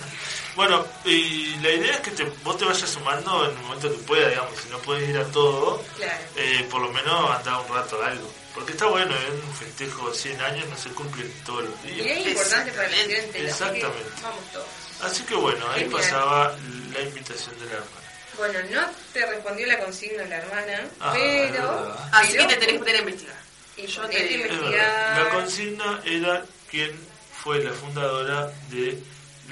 Bueno, y la idea es que te, vos te vayas sumando en el momento que puedas, digamos. Si no puedes ir a todo, Claro. eh, por lo menos andar un rato a algo. Porque está bueno, es un festejo de 100 años, no se cumple todos los Y días. es importante para el que Exactamente. Vamos todos. Así que bueno, ahí Genial. pasaba la invitación de la hermana. Bueno, no te respondió la consigna la hermana, Ah, es pero... Así que te tenés que poner a investigar. Y Yo te verdad. investigar. La consigna era quién fue la fundadora de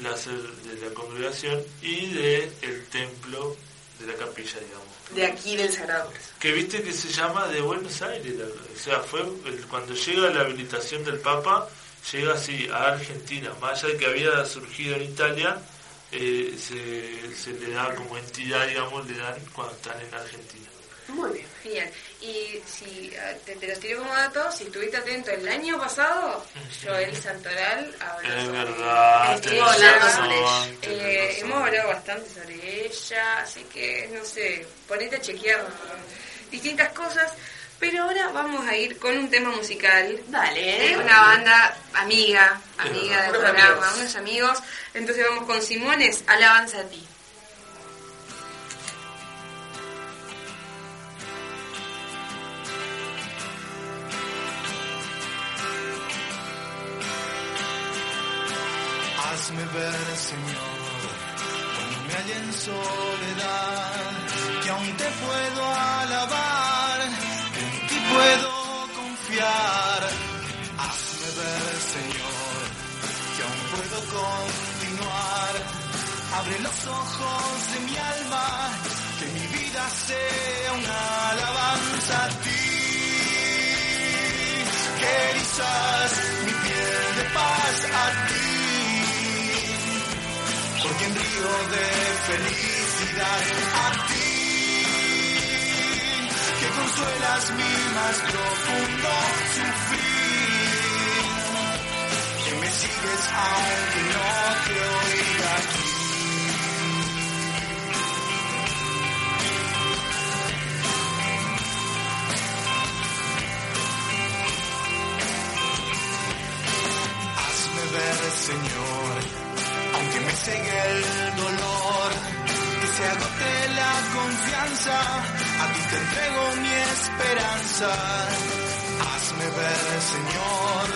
la, de la congregación y de el templo de la capilla, digamos. De aquí del Sagrado. Que viste que se llama de Buenos Aires, o sea, fue cuando llega la habilitación del Papa, llega así a Argentina, más allá de que había surgido en Italia, eh, se le da como entidad, digamos, le dan cuando están en Argentina. Muy bien. Genial. Y si ah, te, te los tiré como dato, si estuviste atento el año pasado, Joel Santoral habló Es sobre verdad, razón, ella. Eh, razón. hemos hablado bastante sobre ella, así que no sé, ponete a chequear distintas cosas. Pero ahora vamos a ir con un tema musical. Dale. de una banda amiga, amiga del programa, amigos. unos amigos. Entonces vamos con Simones, Alabanza a ti. Hazme ver, Señor, cuando me halle en soledad, que aún te puedo alabar, en ti puedo confiar. Hazme ver, Señor, que aún puedo continuar. Abre los ojos de mi alma, que mi vida sea una alabanza a ti. Que erizas mi piel de paz a ti porque en río de felicidad a ti, que consuelas mi más profundo sufrir, que me sigues aunque no te oiga aquí. Hazme ver, Señor, aunque me cegue el dolor, que se agote la confianza, a ti te entrego mi esperanza. Hazme ver, Señor,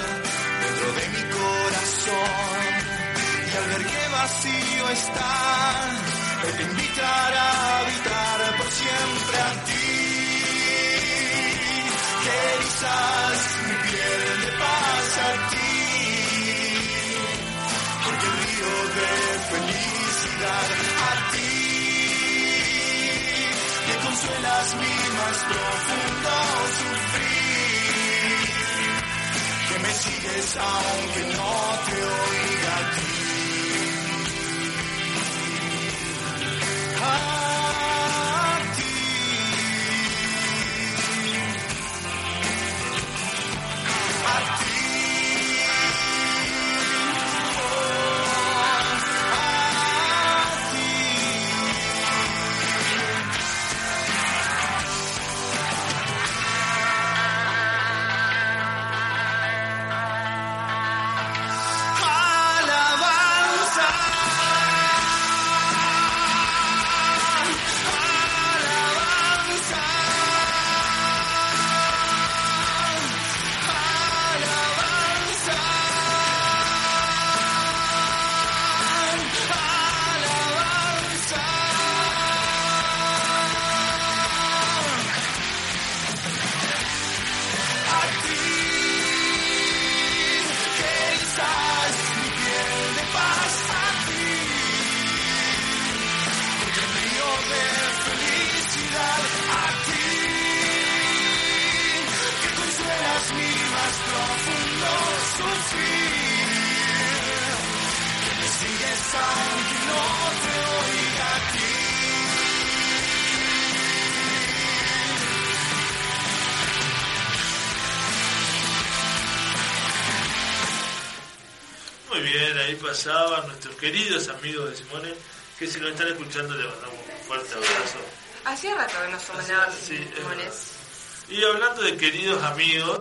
dentro de mi corazón, y al ver que vacío está, te invitará a habitar por siempre a ti. Que felicidad a ti, que consuelas mi más profundo sufrir, que me sigues aunque no te oiga a ti. A ti. A ti. Felicidad a ti, que consuelas mi más profundo sufrir, que me sigues aunque no te oiga a ti. Muy bien, ahí pasaban nuestros queridos amigos de Simone, que si nos están escuchando le mandamos fuerte abrazo. Hacía rato que no sonaban Sí. Y hablando de queridos amigos,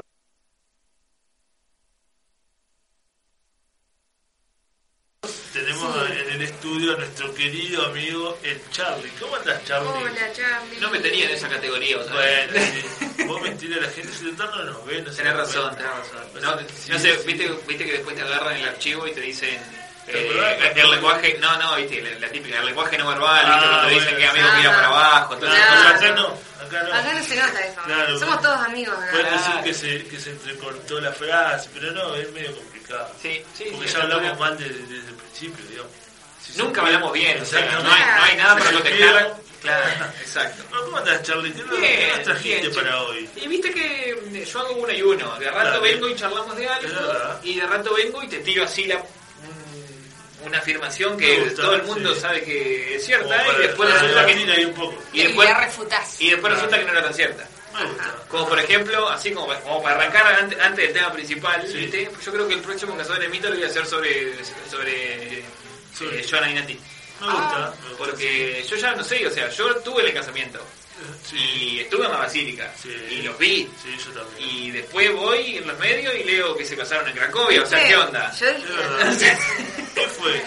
tenemos en el estudio a nuestro querido amigo el Charlie. ¿Cómo andas, Charlie? Hola, Charlie. No me tenía en esa categoría vez. Bueno, sí. vos mentira a la gente, si tanto no nos ve, no Tenés razón, tenés razón. No, sí, no sé, sí. viste, viste que después te agarran el archivo y te dicen Eh, el lenguaje, no, no, viste, la, la típica, el lenguaje no verbal, viste, Ah, cuando bueno, dicen que amigo mira para abajo, todo Claro. Acá no, acá no. Acá no se nota eso. Claro, Somos pues. todos amigos. ¿verdad? Pueden decir que se, que se entrecortó la frase, pero no, es medio complicado. Sí, sí, Porque sí, ya hablamos mal desde, desde el principio, digamos. Si Nunca hablamos bien, o sea, no hay, no hay nada para contestar. Claro, exacto. Bueno, ¿Cómo andás, Charlie? ¿Qué Bien, trajiste bien, para hoy? Y viste que mm, yo hago uno y uno. De rato Claro. vengo y charlamos de algo. Y de rato vengo y te tiro así la una afirmación que gusta, todo el mundo sí. sabe que es cierta y después resulta que un poco. y después, refutás. y después resulta que no era tan cierta. Como por ejemplo, así como, como para arrancar antes, antes del tema principal, Sí. ¿viste? Pues yo creo que el próximo Cazador de Mito lo voy a hacer sobre, sobre, Sobre- eh, Joana Inati. Me gusta. Ah, me gusta, Porque yo ya no sé, o sea, yo tuve el casamiento Sí. y estuve en la basílica Sí. y los vi. Sí, yo también. Y después voy en los medios y leo que se casaron en Cracovia, o sea, ¿qué onda? Yo dije. ¿Qué fue?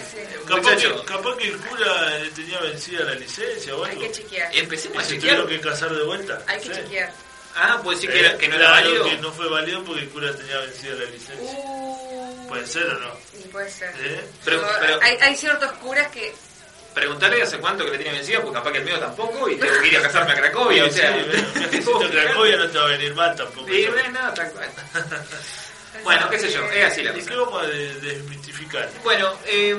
Capaz que, capaz que el cura tenía vencida la licencia o Hay que chequear. Empecemos ¿Y a chequear. tuvieron que casar de vuelta? Hay que Sí. chequear. Ah, puede decir que, era- que no era válido. que no fue válido porque el cura tenía vencida la licencia. Uh, ¿Puede ser o no? puede ser. ¿Eh? Pero, Como pero hay, hay ciertos curas que preguntarle hace cuánto que le tiene vencida, porque capaz que el mío tampoco y tengo que ir a casarme a Cracovia, o sea. Cracovia no te va a venir mal tampoco. Sí, bueno, no, tal cual. Bueno, qué sé yo, es así la ¿Y cosa. qué vamos a de- desmitificar? Bueno, eh,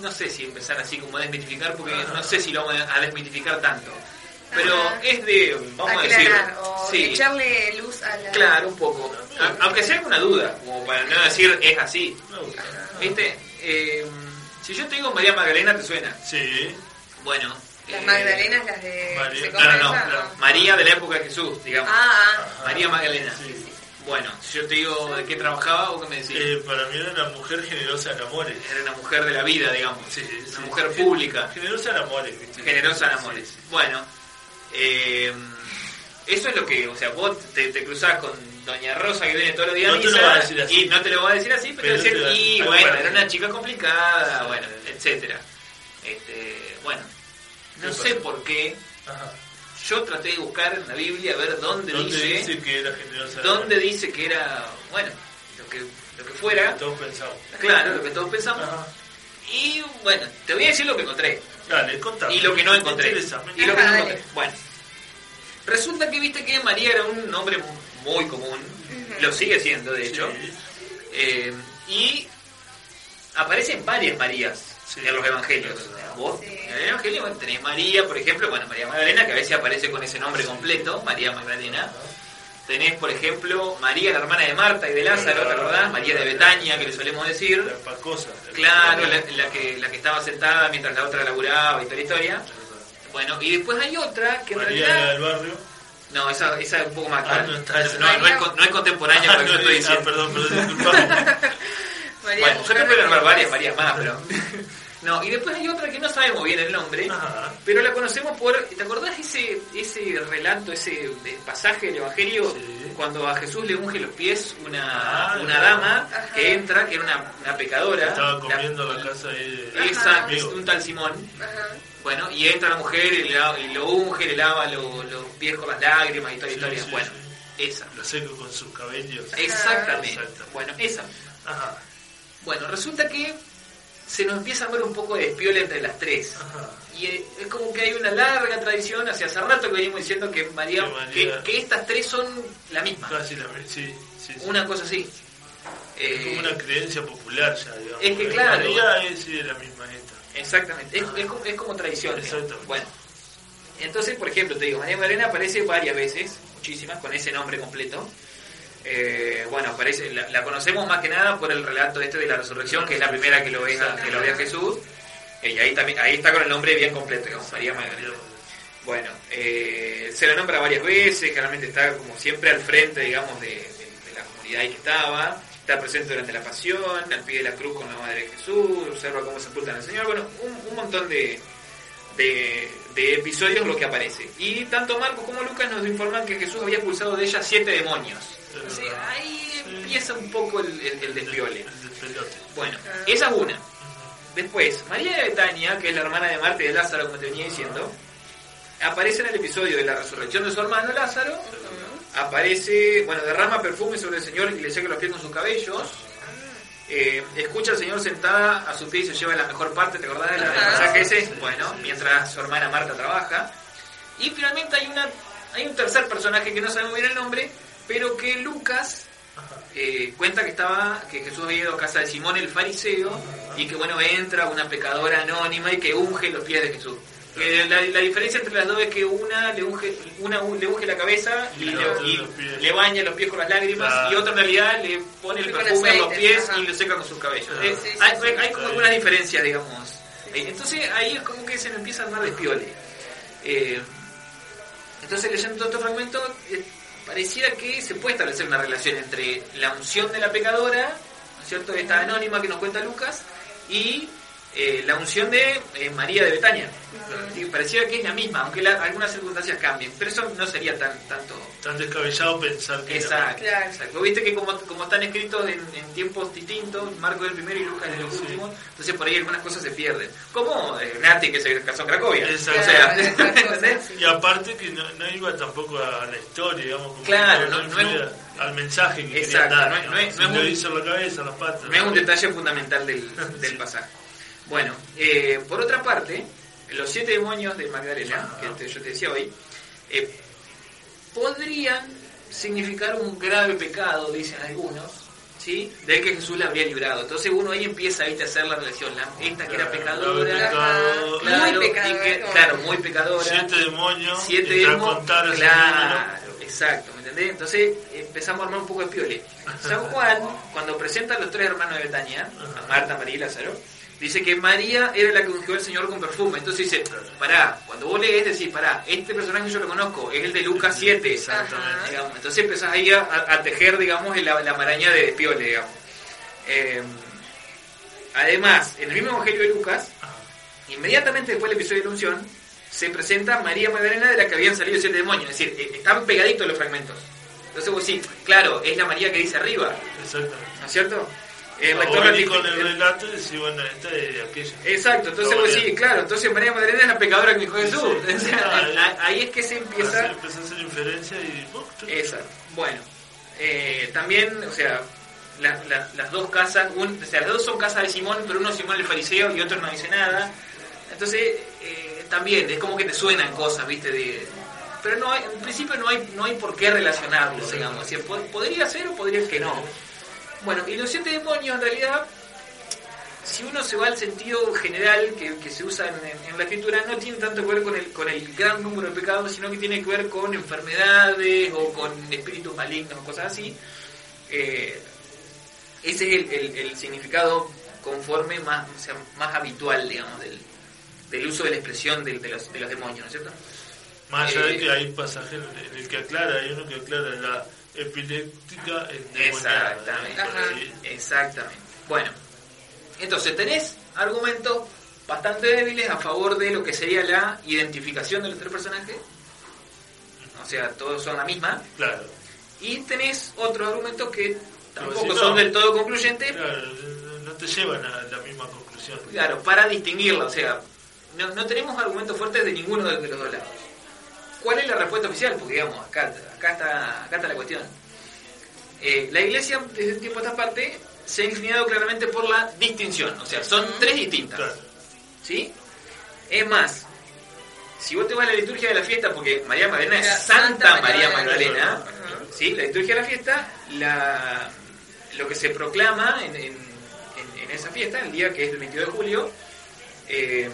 no sé si empezar así como a desmitificar, porque no sé si lo vamos a desmitificar tanto. Pero Ajá. es de, vamos a decir, o sí, echarle luz a la... claro, un poco. A- Aunque sea una duda, como para no decir es así. Me gusta. ¿Viste? Eh, si yo te digo María Magdalena, ¿te suena? Sí. Bueno. Las eh, Magdalenas, las de... María- ¿se No, no, no. María de la época de Jesús, digamos. Ah, ah. María Magdalena. Sí. Bueno, si yo te digo de qué trabajaba, ¿o qué me decís? Eh, para mí era una mujer generosa en amores. Era una mujer de la vida, digamos. Sí, sí. Una mujer pública. Generosa en amores, ¿viste? generosa en amores. Sí, sí. Bueno, eh, eso es lo que, o sea, vos te, te cruzás con Doña Rosa que viene todos los días a No te lo misa, va a decir así. y no te lo va a decir así, pero, Pero decir, te va- y algo bueno, era una chica complicada, bueno, etcétera. Este, bueno, no ¿Qué sé pasa? por qué. Ajá. Yo traté de buscar en la Biblia a ver dónde, ¿Dónde dice, dice que era generosa en dónde dice que era, bueno, lo que, lo que fuera, Todos pensamos. claro, lo que todos pensamos. Ajá. Y bueno, te voy a decir lo que encontré. Dale, contame. Y lo que no encontré. Y lo que no encontré. Bueno, resulta que viste que María era un nombre muy común, lo sigue siendo de hecho, Sí. eh, y aparecen varias Marías Sí. en los evangelios. Vos, Sí. en el evangelio bueno, tenés María, por ejemplo, bueno, María Magdalena, que a veces aparece con ese nombre completo, María Magdalena. Tenés, por ejemplo, María, la hermana de Marta y de Lázaro, ¿te acordás? María de Betania, que le solemos decir. La pacosa. Claro, la, la que, la que estaba sentada mientras la otra laburaba y toda la historia. Bueno, y después hay otra que en María realidad... del barrio. No, esa, esa es un poco más Ah, actual. no está esa. no, no es, con- no es contemporánea con lo que yo estoy ah, diciendo. perdón, perdón, disculpame. María Bueno, yo Mujer te puedo nombrar varias, varias más, pero... No, y después hay otra que no sabemos bien el nombre, Ajá. pero la conocemos por... ¿Te acordás ese, ese relato, ese eh, pasaje del Evangelio Sí. cuando a Jesús le unge los pies una, Ah, una dama Ajá. que entra, que era una, una pecadora? Estaba La- comiendo en la casa ahí de... Esa, Amigo. un tal Simón. Ajá. Bueno, y entra la mujer y, le y lo unge, le lava lo- los pies con las lágrimas y toda la Sí, historia. sí, bueno, sí. esa. Lo seco con sus cabellos. Exactamente. Bueno, esa. Ajá. Bueno, resulta que se nos empieza a ver un poco de despiola entre las tres. Ajá. Y eh, es como que hay una larga tradición, hace hace rato que venimos diciendo que María, Que estas tres son la misma. Casi la sí. Una cosa así. Es Eh, como una creencia popular ya, digamos. es que Eh, claro. María es sí, la misma. Exactamente, es, es como, es como tradición. Bueno, entonces, por ejemplo, te digo, María Magdalena aparece varias veces, muchísimas, con ese nombre completo. Eh, bueno, aparece, la, la conocemos más que nada por el relato este de la resurrección, que es la primera que lo ve, a- que lo ve a Jesús. Eh, y ahí también, ahí está con el nombre bien completo, digamos, María Magdalena. Bueno, eh, se la nombra varias veces, generalmente está como siempre al frente, digamos, de, de- de la comunidad ahí que estaba, está presente durante la pasión, al pie de la cruz con la madre de Jesús, observa cómo sepultan al Señor, bueno, un, un montón de, de, de episodios lo que aparece. Y tanto Marcos como Lucas nos informan que Jesús había expulsado de ella siete demonios. O sea, ahí empieza un poco el, el, el desviole. Bueno, esa es una. Después, María de Betania, que es la hermana de Marta y de Lázaro, como te venía diciendo, aparece en el episodio de la resurrección de su hermano Lázaro. Aparece, bueno, derrama perfume sobre el Señor y le seca los pies con sus cabellos. eh, escucha al Señor sentada a su pie y se lleva la mejor parte, ¿te acordás del pasaje ese? Bueno, mientras su hermana Marta trabaja. Y finalmente hay una hay un tercer personaje que no sabemos bien el nombre, pero que Lucas eh, cuenta que estaba que Jesús había ido a casa de Simón el fariseo y que bueno entra una pecadora anónima y que unge los pies de Jesús. Que la, la diferencia entre las dos es que una le unge, una un- le unge la cabeza y, le, y baña los pies con las lágrimas Claro. y otra en realidad le pone el perfume en los pies ajá. y lo seca con sus cabellos. Claro. Eh, Sí, sí, hay, sí. hay- hay como algunas diferencias, digamos. Eh, Entonces ahí es como que se le empieza a armar despiole. Eh, entonces leyendo todo este fragmento, eh, pareciera que se puede establecer una relación entre la unción de la pecadora, ¿no es cierto? Esta anónima que nos cuenta Lucas, y eh, la unción de eh, María de Betania. Sí, Pareciera que es la misma, aunque la- algunas circunstancias cambien, pero eso no sería tan tanto Tan descabellado pensar que... Exacto, Claro. exacto. Viste que como, como están escritos en, en tiempos distintos, Marco del primero y Lucas de los Sí. últimos, entonces por ahí algunas cosas se pierden. Como eh, Nati que se casó en Cracovia. Exacto. Y aparte que no, no iba tampoco a la historia, digamos, como Claro, no- no es al mensaje que Exacto, quería dar. no es- no es- un- hizo en la cabeza, en las patas. No es un detalle fundamental del, del pasaje. Bueno, eh, por otra parte, los siete demonios de Magdalena, que te- yo te decía hoy, eh, podrían significar un grave pecado, dicen algunos, ¿sí? Del que Jesús la habría librado. Entonces uno ahí empieza ¿viste, a hacer la relación. La- esta que era Claro, pecadora, pecado, claro, Muy pecadora, que- claro, muy pecadora. Siete demonios. Siete demonios. Claro, exacto, ¿me entendés? Entonces empezamos a armar un poco de piole. San Juan, cuando presenta a los tres hermanos de Betania, a Marta, María y Lázaro, dice que María era la que ungió al Señor con perfume. Entonces dice, pará, cuando vos lees, decís, pará, este personaje yo lo conozco, es el de Lucas 7. Exactamente. digamos. Entonces empezás ahí a, a tejer, digamos, la, la maraña de piole, digamos. Eh, además, en el mismo Evangelio de Lucas, inmediatamente después del episodio de la unción, se presenta María Magdalena de la que habían salido siete demonios. Es decir, eh, están pegaditos los fragmentos. Entonces vos decís, claro, es la María que dice arriba, Exactamente. ¿no es cierto? El relato y bueno, esta es aquella. Exacto, entonces vos bien. decís, claro, entonces María Magdalena es la pecadora que dijo Jesús. Sí, O sea, claro. a- ahí es que se empieza... Hacer- Empezó a hacer inferencia y... ¡pum! Exacto. Bueno, eh, también, o sea, la- la- las dos casas, un- o sea, las dos son casas de Simón, pero uno es Simón el fariseo y otro no dice nada. Entonces, eh, también es como que te suenan cosas, ¿viste? De, pero no hay, en principio no hay, no hay por qué relacionarlo, digamos. O sea, podría ser o podría que no. Bueno, y los siete demonios en realidad, si uno se va al sentido general que, que se usa en, en- en la escritura, no tiene tanto que ver con el, con el gran número de pecados, sino que tiene que ver con enfermedades o con espíritus malignos o cosas así. Eh, ese es el, el- el significado conforme más, o sea, más habitual, digamos, del, del uso de la expresión de, los, de los demonios, ¿no es cierto? Más allá de Eh, que hay pasajes en el que aclara, hay uno que aclara la epiléptica. Exactamente. Exactamente. Bueno, entonces tenés argumentos bastante débiles a favor de lo que sería la identificación de los tres personajes. O sea, todos son la misma. Claro. Y tenés otros argumentos que tampoco si no- son del todo concluyentes. Claro, no te llevan a la misma conclusión. Claro, para distinguirla. O sea, no, no tenemos argumentos fuertes de ninguno de, de los dos lados. ¿Cuál es la respuesta oficial? Porque digamos, acá, acá, está, acá está la cuestión. Eh, la iglesia, desde un tiempo a esta parte, se ha inclinado claramente por la distinción. O sea, son tres distintas. Claro. ¿Sí? Es más, si vos te vas a la liturgia de la fiesta, porque María Magdalena es Santa, Santa María Magdalena. ¿sí? La liturgia de la fiesta, la, lo que se proclama en, en- en- en esa fiesta, el día que es el 22 de julio, eh,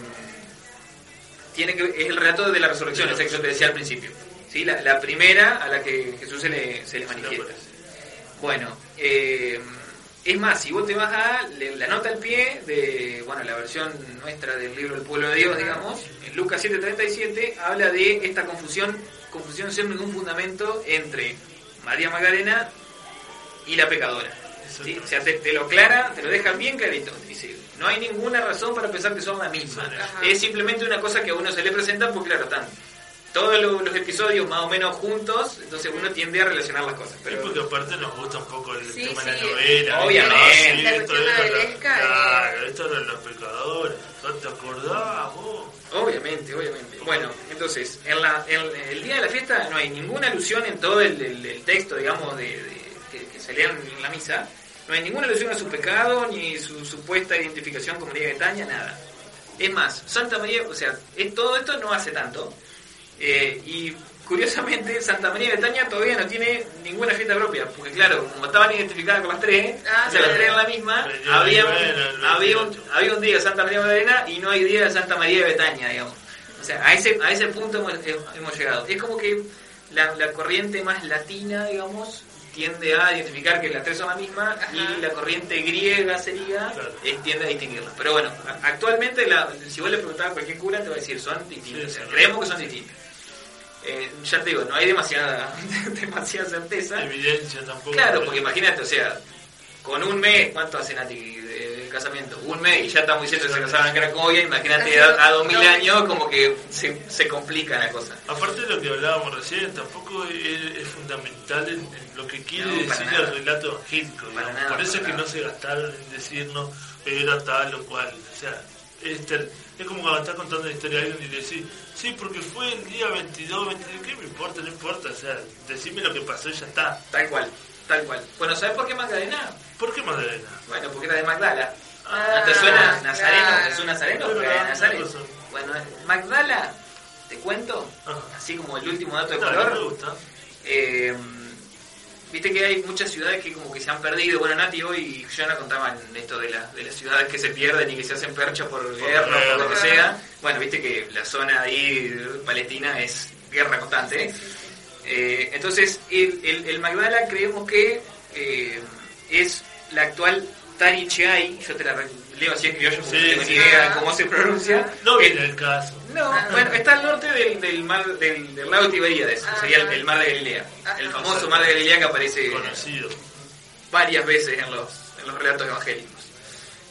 tiene que, es el relato de la resurrección, esa que yo te decía al principio. ¿Sí? La, la primera a la que Jesús se le, se le manifiesta. Bueno, eh, es más, si vos te vas a le- la nota al pie de, bueno, la versión nuestra del libro del pueblo de Dios, digamos, en Lucas 7:37 habla de esta confusión, confusión sin ningún fundamento entre María Magdalena y la pecadora. ¿sí? O sea, te, te lo aclara, te lo deja bien clarito. Dice, no hay ninguna razón para pensar que son la misma. Ajá. Es simplemente una cosa que a uno se le presenta porque, claro, están todos lo- los episodios más o menos juntos, entonces uno tiende a relacionar las cosas. Sí, Pero, porque aparte nos gusta un poco el Sí, tema de la novela. obviamente. ¿no? Sí, La esto cuestión era la- novelesca, Claro, esto eran los pecadores. ¿No ¿Te acordás vos? Obviamente, obviamente. Bueno, entonces, en, la, en el día de la fiesta no hay ninguna alusión en todo el, el- el texto, digamos, de, de- que, que se lean en la misa, No hay ninguna alusión a su pecado, ni su supuesta identificación con María de Bretaña, nada. Es más, Santa María, o sea, es- todo esto no hace tanto. Eh, y curiosamente, Santa María de Bretaña todavía no tiene ninguna fiesta propia. Porque claro, como estaban identificadas con las tres, Ah, o sea, las tres en la misma, había, un, había, un, había un día de Santa María Magdalena y no hay día de Santa María de Bretaña, digamos. O sea, a ese, a ese punto hemos, hemos llegado. Es como que la, la corriente más latina, digamos, tiende a identificar que las tres son la misma y la corriente griega sería, eh, tiende a distinguirlas. Pero bueno, actualmente, la, si vos le preguntabas a cualquier cura, te va a decir, son distintas. Sí. Creemos que son distintas. Eh, ya te digo, no hay demasiada, demasiada certeza. Evidencia tampoco. Claro, porque imagínate, o sea, con un mes, ¿cuánto hace Nati de, de casamiento? Un mes y ya estamos diciendo que se casaban en Cracovia, imagínate a, a 2000 años como que se, se complica la cosa. Aparte de lo que hablábamos recién, tampoco es, es fundamental en, en lo que quiere No, decir nada. el relato evangélico. Por eso es que nada. no se gastaron en decirnos era tal o cual. O sea, es, ter- es como cuando estás contando la historia de alguien y decís, sí, porque fue el día 22, 23, ¿qué me importa? No importa. O sea, decime lo que pasó y ya está. Tal cual, tal cual. Bueno, ¿sabes por qué Magdalena? ¿Por qué Magdalena? Bueno, porque era de Magdala. Ah, ¿No te suena Nazareno? claro. ¿Es un Nazareno? Pero, Porque era de Nazaret. no, no. Bueno, Magdala, te cuento, Ajá. así como el último dato de Dale, color. me gusta. Eh, Viste que hay muchas ciudades que como que se han perdido. Bueno, Nati hoy y Joana contaban esto de, la- de las ciudades que se pierden y que se hacen percha por guerra o por lo que sea. Bueno, viste que la zona ahí palestina es guerra constante. Eh, entonces, el, el, el Magdala creemos que eh, es la actual Taricheay. Yo te la leo así en criollo porque Sí, no tengo sí. ni idea cómo se pronuncia. No viene el caso. no, bueno, está al norte del, del mar del, del lago Tiberíades, Ah, sería el, ah. el mar de Galilea. Ajá. El famoso mar de Galilea que aparece Conocido. varias veces en los, en los relatos evangélicos.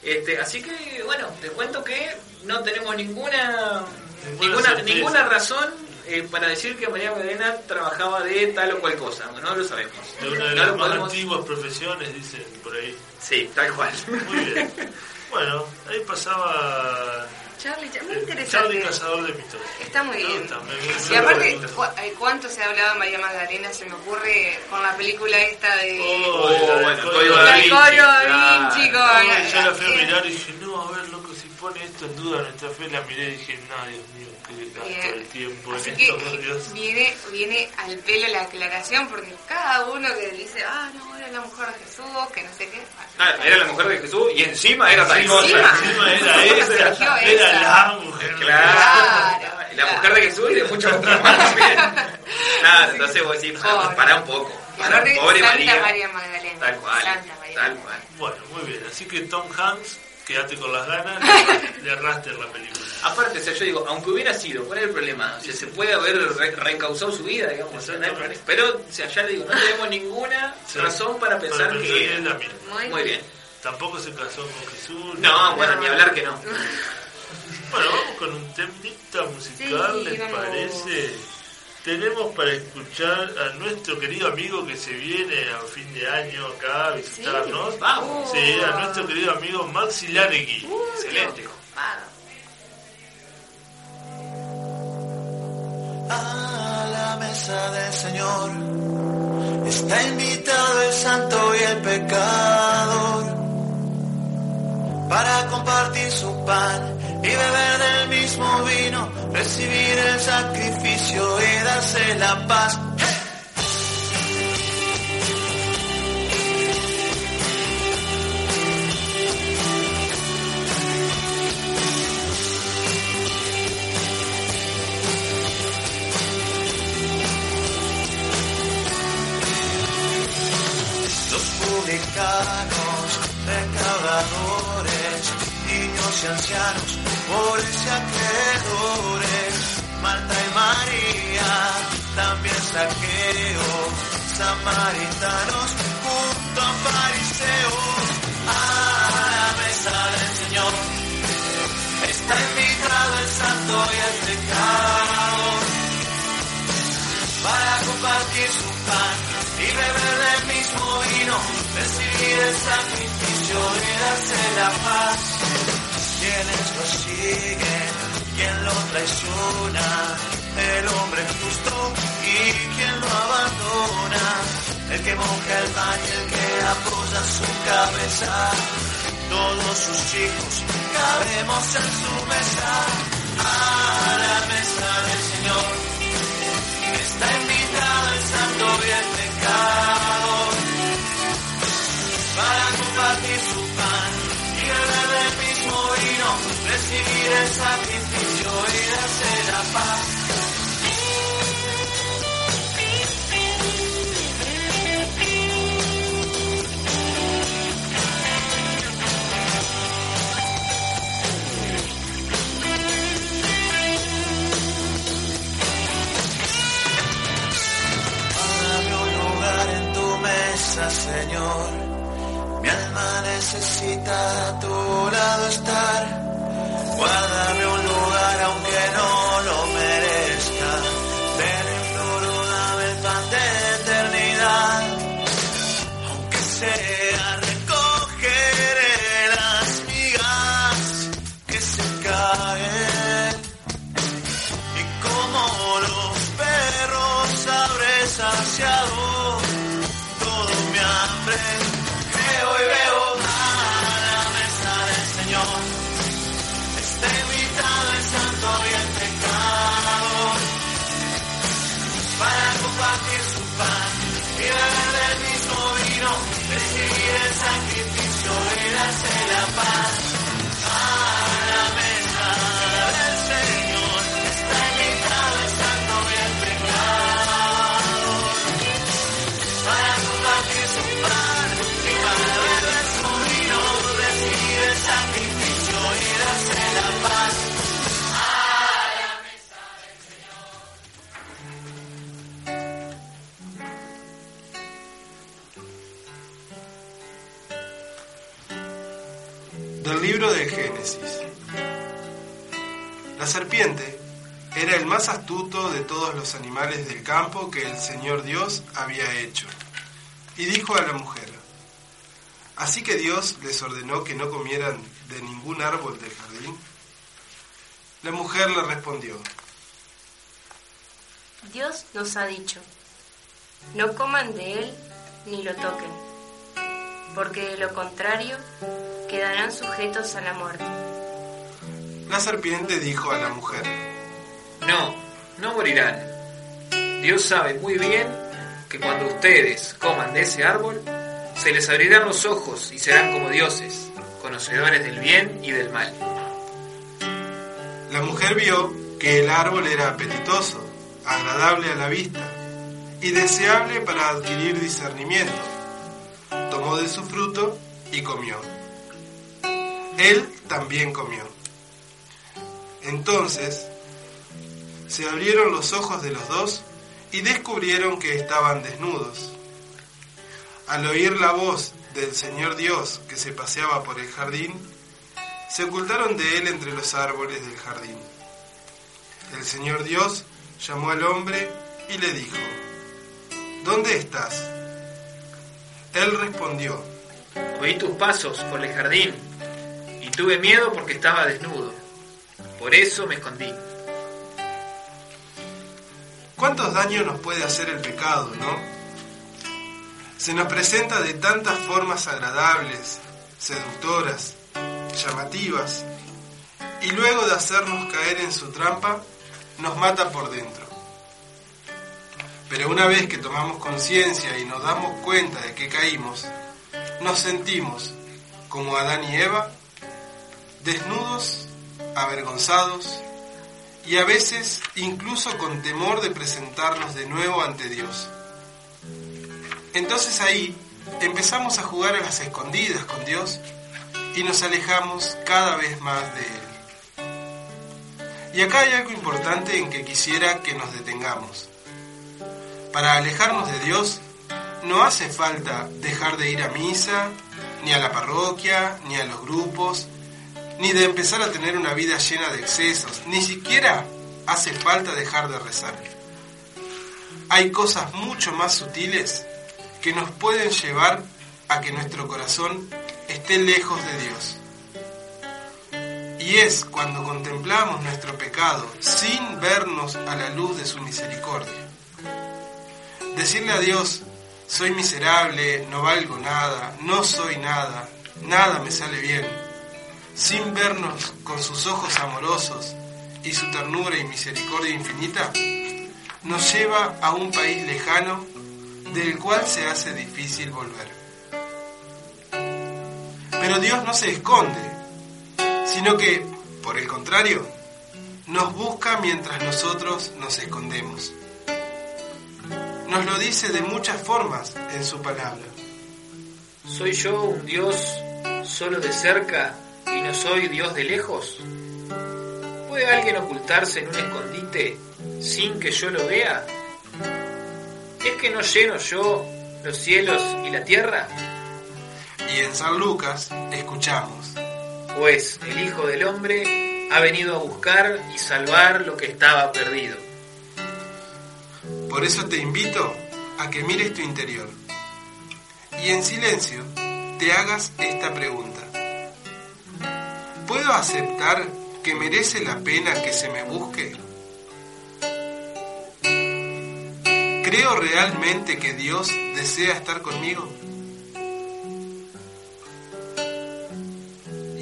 Este, así que, bueno, te cuento que no tenemos ninguna Ninguna ninguna, razón eh, para decir que María Magdalena trabajaba de tal o cual cosa. No lo sabemos. De una de No las más podemos- antiguas profesiones, dicen por ahí. Sí, tal cual. Muy bien. Bueno, ahí pasaba Charlie, ya- muy eh, interesante. Charlie Cazador de Mitos. Está muy bien. me- Y me aparte, eh, ¿cuánto se ha hablado de María Magdalena? Se me ocurre con la película esta de... Oh, Oh, la del bueno, Código Código da Vinci. Coro da. Vinci con... Yo la fui a mirar y dije, no, a ver, loco, si pone esto en duda nuestra fe, la miré y dije, no, Dios mío, qué gasto Bien. de tiempo Así en que esto, por Dios. viene, viene al pelo la aclaración porque cada uno que dice, ah, no, era la mujer de Jesús, que no sé qué. Ah, era la mujer de Jesús y encima era tal Encima, cosa. encima era esa, era la mujer. Claro. Claro, La claro. mujer de Jesús y de muchos otros más también. Nada, entonces vos decís, para, para un poco. Para, Pobre Santa María. María Magdalena. Tal cual. Santa María Tal cual. Bueno, muy bien, así que Tom Hanks, quédate con las ganas, le, le arrastre la película. Aparte, o sea, yo digo, aunque hubiera sido, ¿cuál es el problema? O sea, se puede haber re- reencausado su vida, digamos, no. Pero, o sea, ya le digo, no tenemos ninguna Sí. razón para pensar Para que... la. Muy, Muy bien. Tampoco se casó con Jesús. No, bueno, ni hablar que no. Bueno, vamos con un temita musical, Sí, ¿les vamos. parece? Tenemos para escuchar a nuestro querido amigo que se viene a fin de año acá a visitarnos. Vamos. Sí, a nuestro querido amigo Maxi Lanegui. Excelente. A la mesa del Señor está invitado el santo y el pecador para compartir su pan y beber del mismo vino, recibir el sacrificio y darse la paz. Los publicanos, recaudadores, niños y ancianos, pobres y acreedores, Marta y María, también saqueos, samaritanos, junto a fariseos, a la mesa del Señor. Está invitado el santo y el pecador para compartir su pan y beber del mismo vino, recibir el sacrificio y darse la paz. Quienes lo siguen, quien lo traiciona, el hombre justo y quien lo abandona, el que moja el pan y el que apoya su cabeza. Todos sus hijos cabemos en su mesa. A la mesa del Señor está invitado el santo bien recibir el sacrificio y darse la paz. Señor. Mi alma necesita tu lado estar. Guárdame un lugar aunque no lo merezca. Ven en el pan de eternidad. Aunque sea recogeré las migas que se caen. Y como los perros habré saciado serpiente era el más astuto de todos los animales del campo que el Señor Dios había hecho. Y dijo a la mujer, Así que Dios les ordenó que no comieran de ningún árbol del jardín. La mujer le respondió, Dios nos ha dicho, no coman de él ni lo toquen, porque de lo contrario quedarán sujetos a la muerte. La serpiente dijo a la mujer, No, no morirán. Dios sabe muy bien que cuando ustedes coman de ese árbol, se les abrirán los ojos y serán como dioses, conocedores del bien y del mal. La mujer vio que el árbol era apetitoso, agradable a la vista y deseable para adquirir discernimiento. Tomó de su fruto y comió. Él también comió. Entonces se abrieron los ojos de los dos y descubrieron que estaban desnudos. Al oír la voz del Señor Dios que se paseaba por el jardín, se ocultaron de él entre los árboles del jardín. El Señor Dios llamó al hombre y le dijo, ¿Dónde estás? Él respondió, Oí tus pasos por el jardín y tuve miedo porque estaba desnudo. Por eso me escondí. ¿Cuántos daños nos puede hacer el pecado, no? Se nos presenta de tantas formas agradables, seductoras, llamativas, y luego de hacernos caer en su trampa, nos mata por dentro. Pero una vez que tomamos conciencia y nos damos cuenta de que caímos, nos sentimos, como Adán y Eva, desnudos, avergonzados y a veces incluso con temor de presentarnos de nuevo ante Dios. Entonces ahí empezamos a jugar a las escondidas con Dios y nos alejamos cada vez más de Él. Y acá hay algo importante en que quisiera que nos detengamos. Para alejarnos de Dios no hace falta dejar de ir a misa, ni a la parroquia, ni a los grupos, ni de empezar a tener una vida llena de excesos, ni siquiera hace falta dejar de rezar. Hay cosas mucho más sutiles que nos pueden llevar a que nuestro corazón esté lejos de Dios. Y es cuando contemplamos nuestro pecado sin vernos a la luz de su misericordia. Decirle a Dios Soy miserable, no valgo nada, no soy nada, nada me sale bien. Sin vernos con sus ojos amorosos y su ternura y misericordia infinita, nos lleva a un país lejano del cual se hace difícil volver. Pero Dios no se esconde, sino que, por el contrario, nos busca mientras nosotros nos escondemos. Nos lo dice de muchas formas en su palabra. ¿Soy yo un Dios solo de cerca y no soy Dios de lejos? ¿Puede alguien ocultarse en un escondite sin que yo lo vea? ¿Es que no lleno yo los cielos y la tierra? Y en San Lucas escuchamos. Pues el Hijo del Hombre ha venido a buscar y salvar lo que estaba perdido. Por eso te invito a que mires tu interior y en silencio te hagas esta pregunta. ¿Puedo aceptar que merece la pena que se me busque? ¿Creo realmente que Dios desea estar conmigo?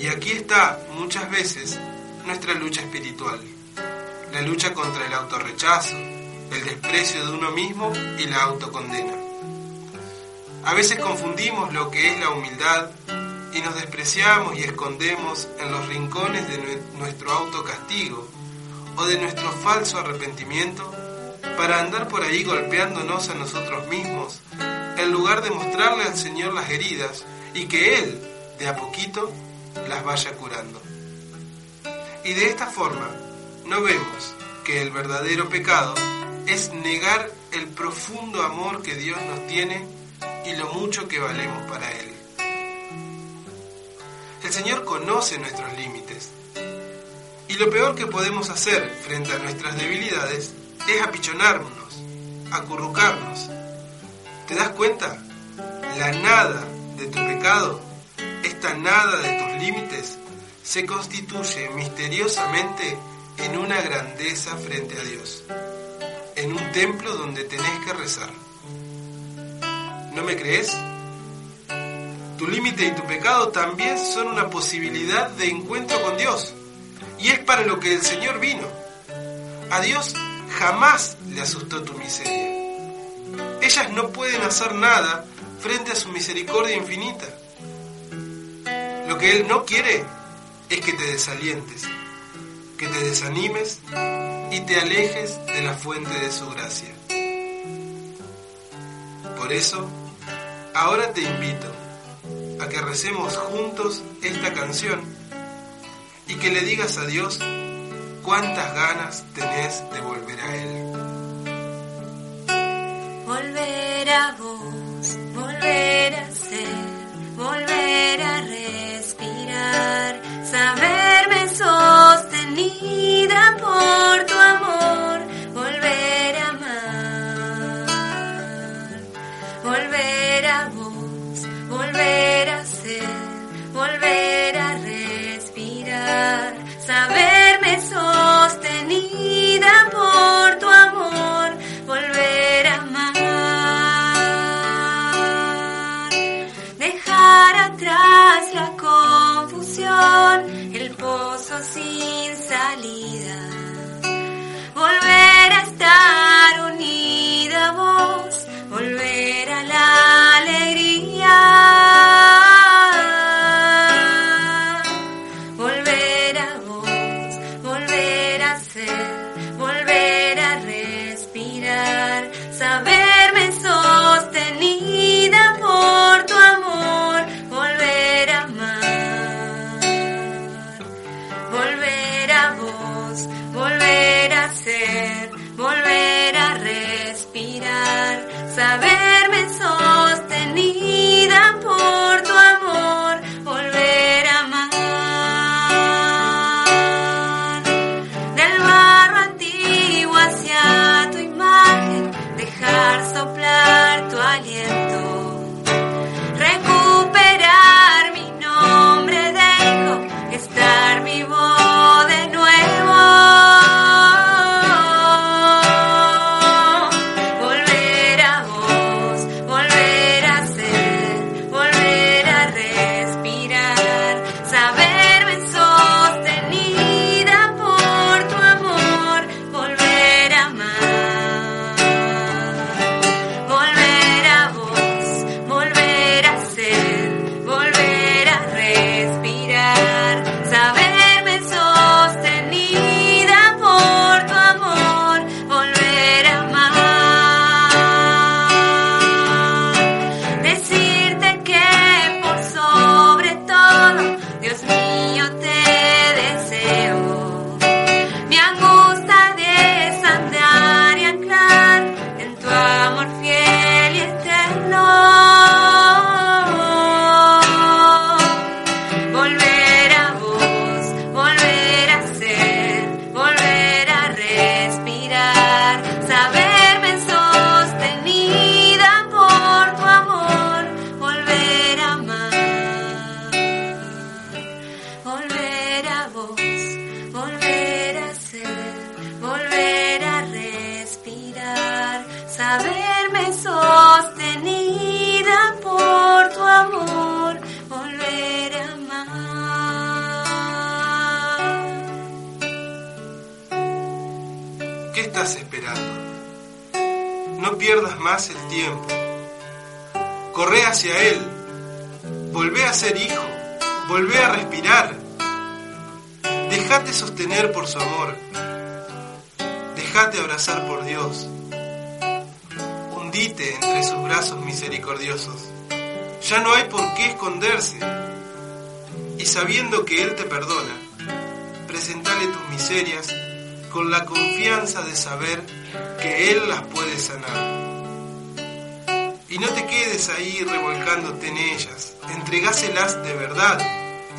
Y aquí está muchas veces nuestra lucha espiritual, la lucha contra el autorrechazo, el desprecio de uno mismo y la autocondena. A veces confundimos lo que es la humildad y nos despreciamos y escondemos en los rincones de nue- nuestro autocastigo o de nuestro falso arrepentimiento para andar por ahí golpeándonos a nosotros mismos en lugar de mostrarle al Señor las heridas y que Él, de a poquito, las vaya curando. Y de esta forma no vemos que el verdadero pecado es negar el profundo amor que Dios nos tiene y lo mucho que valemos para Él. El Señor conoce nuestros límites y lo peor que podemos hacer frente a nuestras debilidades es apichonarnos, acurrucarnos. ¿Te das cuenta? La nada de tu pecado, esta nada de tus límites, se constituye misteriosamente en una grandeza frente a Dios, en un templo donde tenés que rezar. ¿No me crees? Tu límite y tu pecado también son una posibilidad de encuentro con Dios. Y es para lo que el Señor vino. A Dios jamás le asustó tu miseria. Ellas no pueden hacer nada frente a su misericordia infinita. Lo que Él no quiere es que te desalientes, que te desanimes y te alejes de la fuente de su gracia. Por eso, ahora te invito a que recemos juntos esta canción y que le digas a Dios cuántas ganas tenés de volver a Él. Volver a vos, volver a ser, volver a respirar, saberme sostenida por tu amor, saberme sostenida por tu amor, volver a amar, dejar atrás la confusión, el pozo sin salida, volver a estar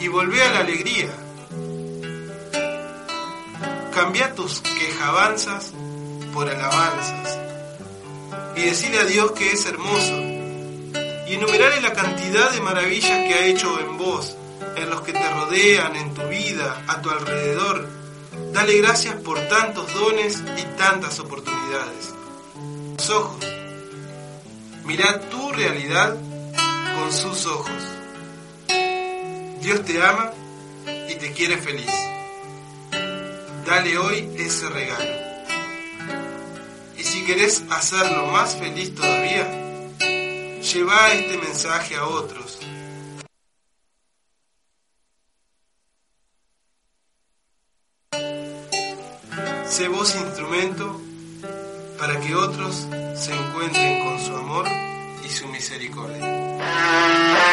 y volvé a la alegría. Cambia tus quejabanzas por alabanzas y decirle a Dios que es hermoso y enumerarle la cantidad de maravillas que ha hecho en vos, en los que te rodean, en tu vida, a tu alrededor. Dale gracias por tantos dones y tantas oportunidades. Tus ojos. Mira tu realidad con sus ojos. Dios te ama y te quiere feliz. Dale hoy ese regalo. Y si querés hacerlo más feliz todavía, lleva este mensaje a otros. Sé vos instrumento para que otros se encuentren con su amor y su misericordia.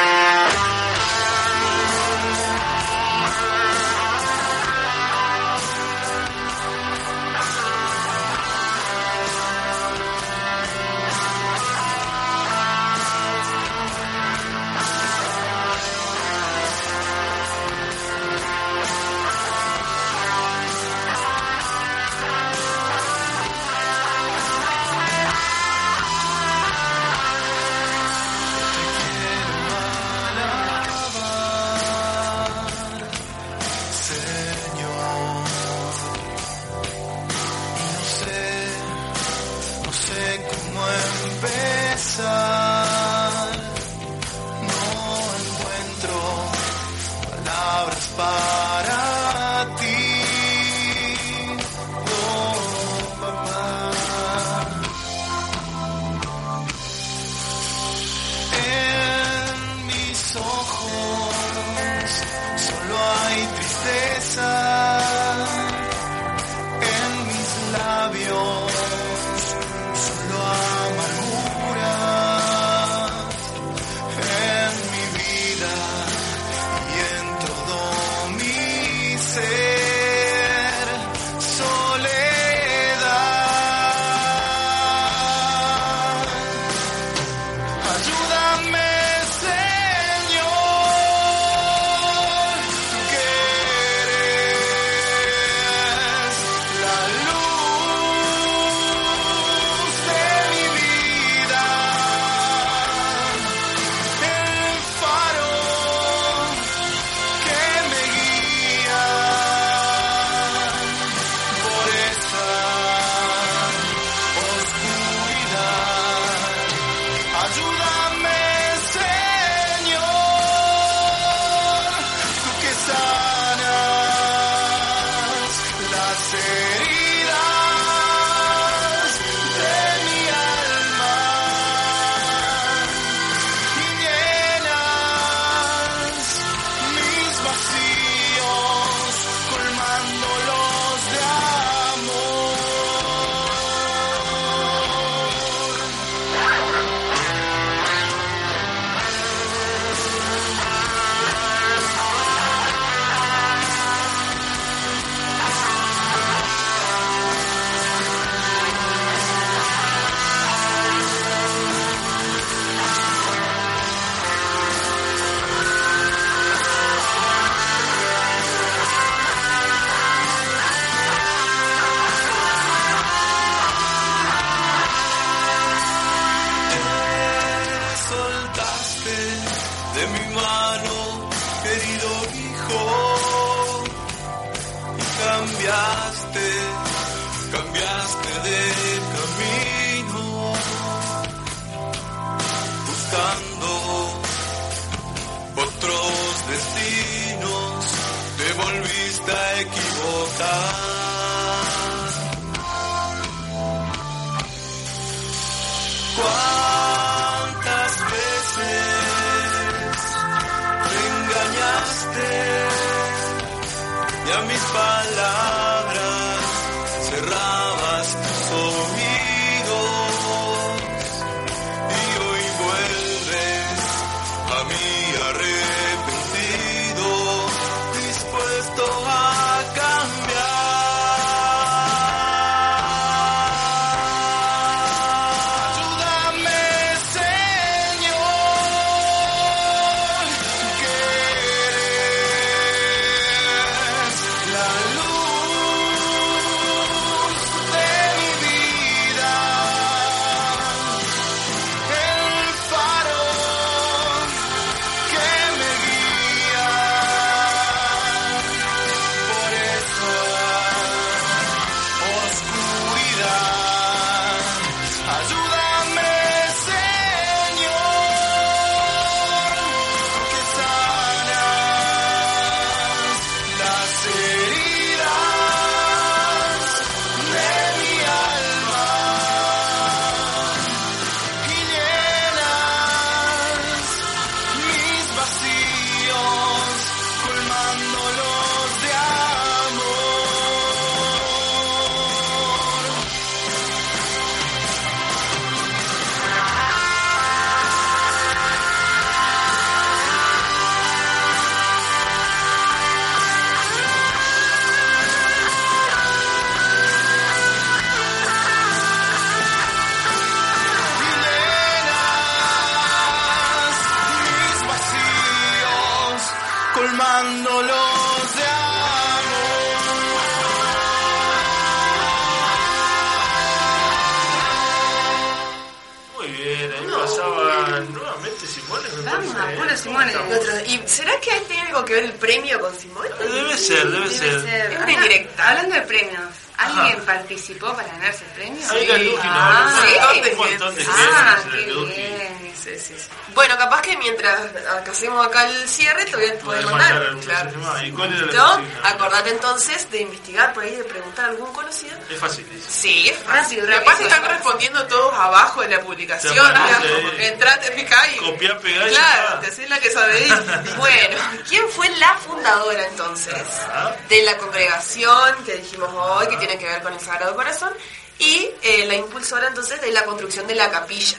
El cierre, todavía Podés podés mandar mandar. algún Claro. mensaje más. ¿Y cuál era la ¿No? consigna? Acordate entonces de investigar por ahí, de preguntar a algún conocido. Es fácil, dice. Sí, es fácil. Rápido, Capaz rápido. están respondiendo todos abajo de la publicación. Te ahí. Entrate, fijá y. Copiar, pegar y Claro, te haces la que sabéis. bueno, ¿quién fue la fundadora entonces? Ah, De la congregación que dijimos hoy, que tiene que ver con el Sagrado Corazón. Y eh, la impulsora entonces de la construcción de la capilla.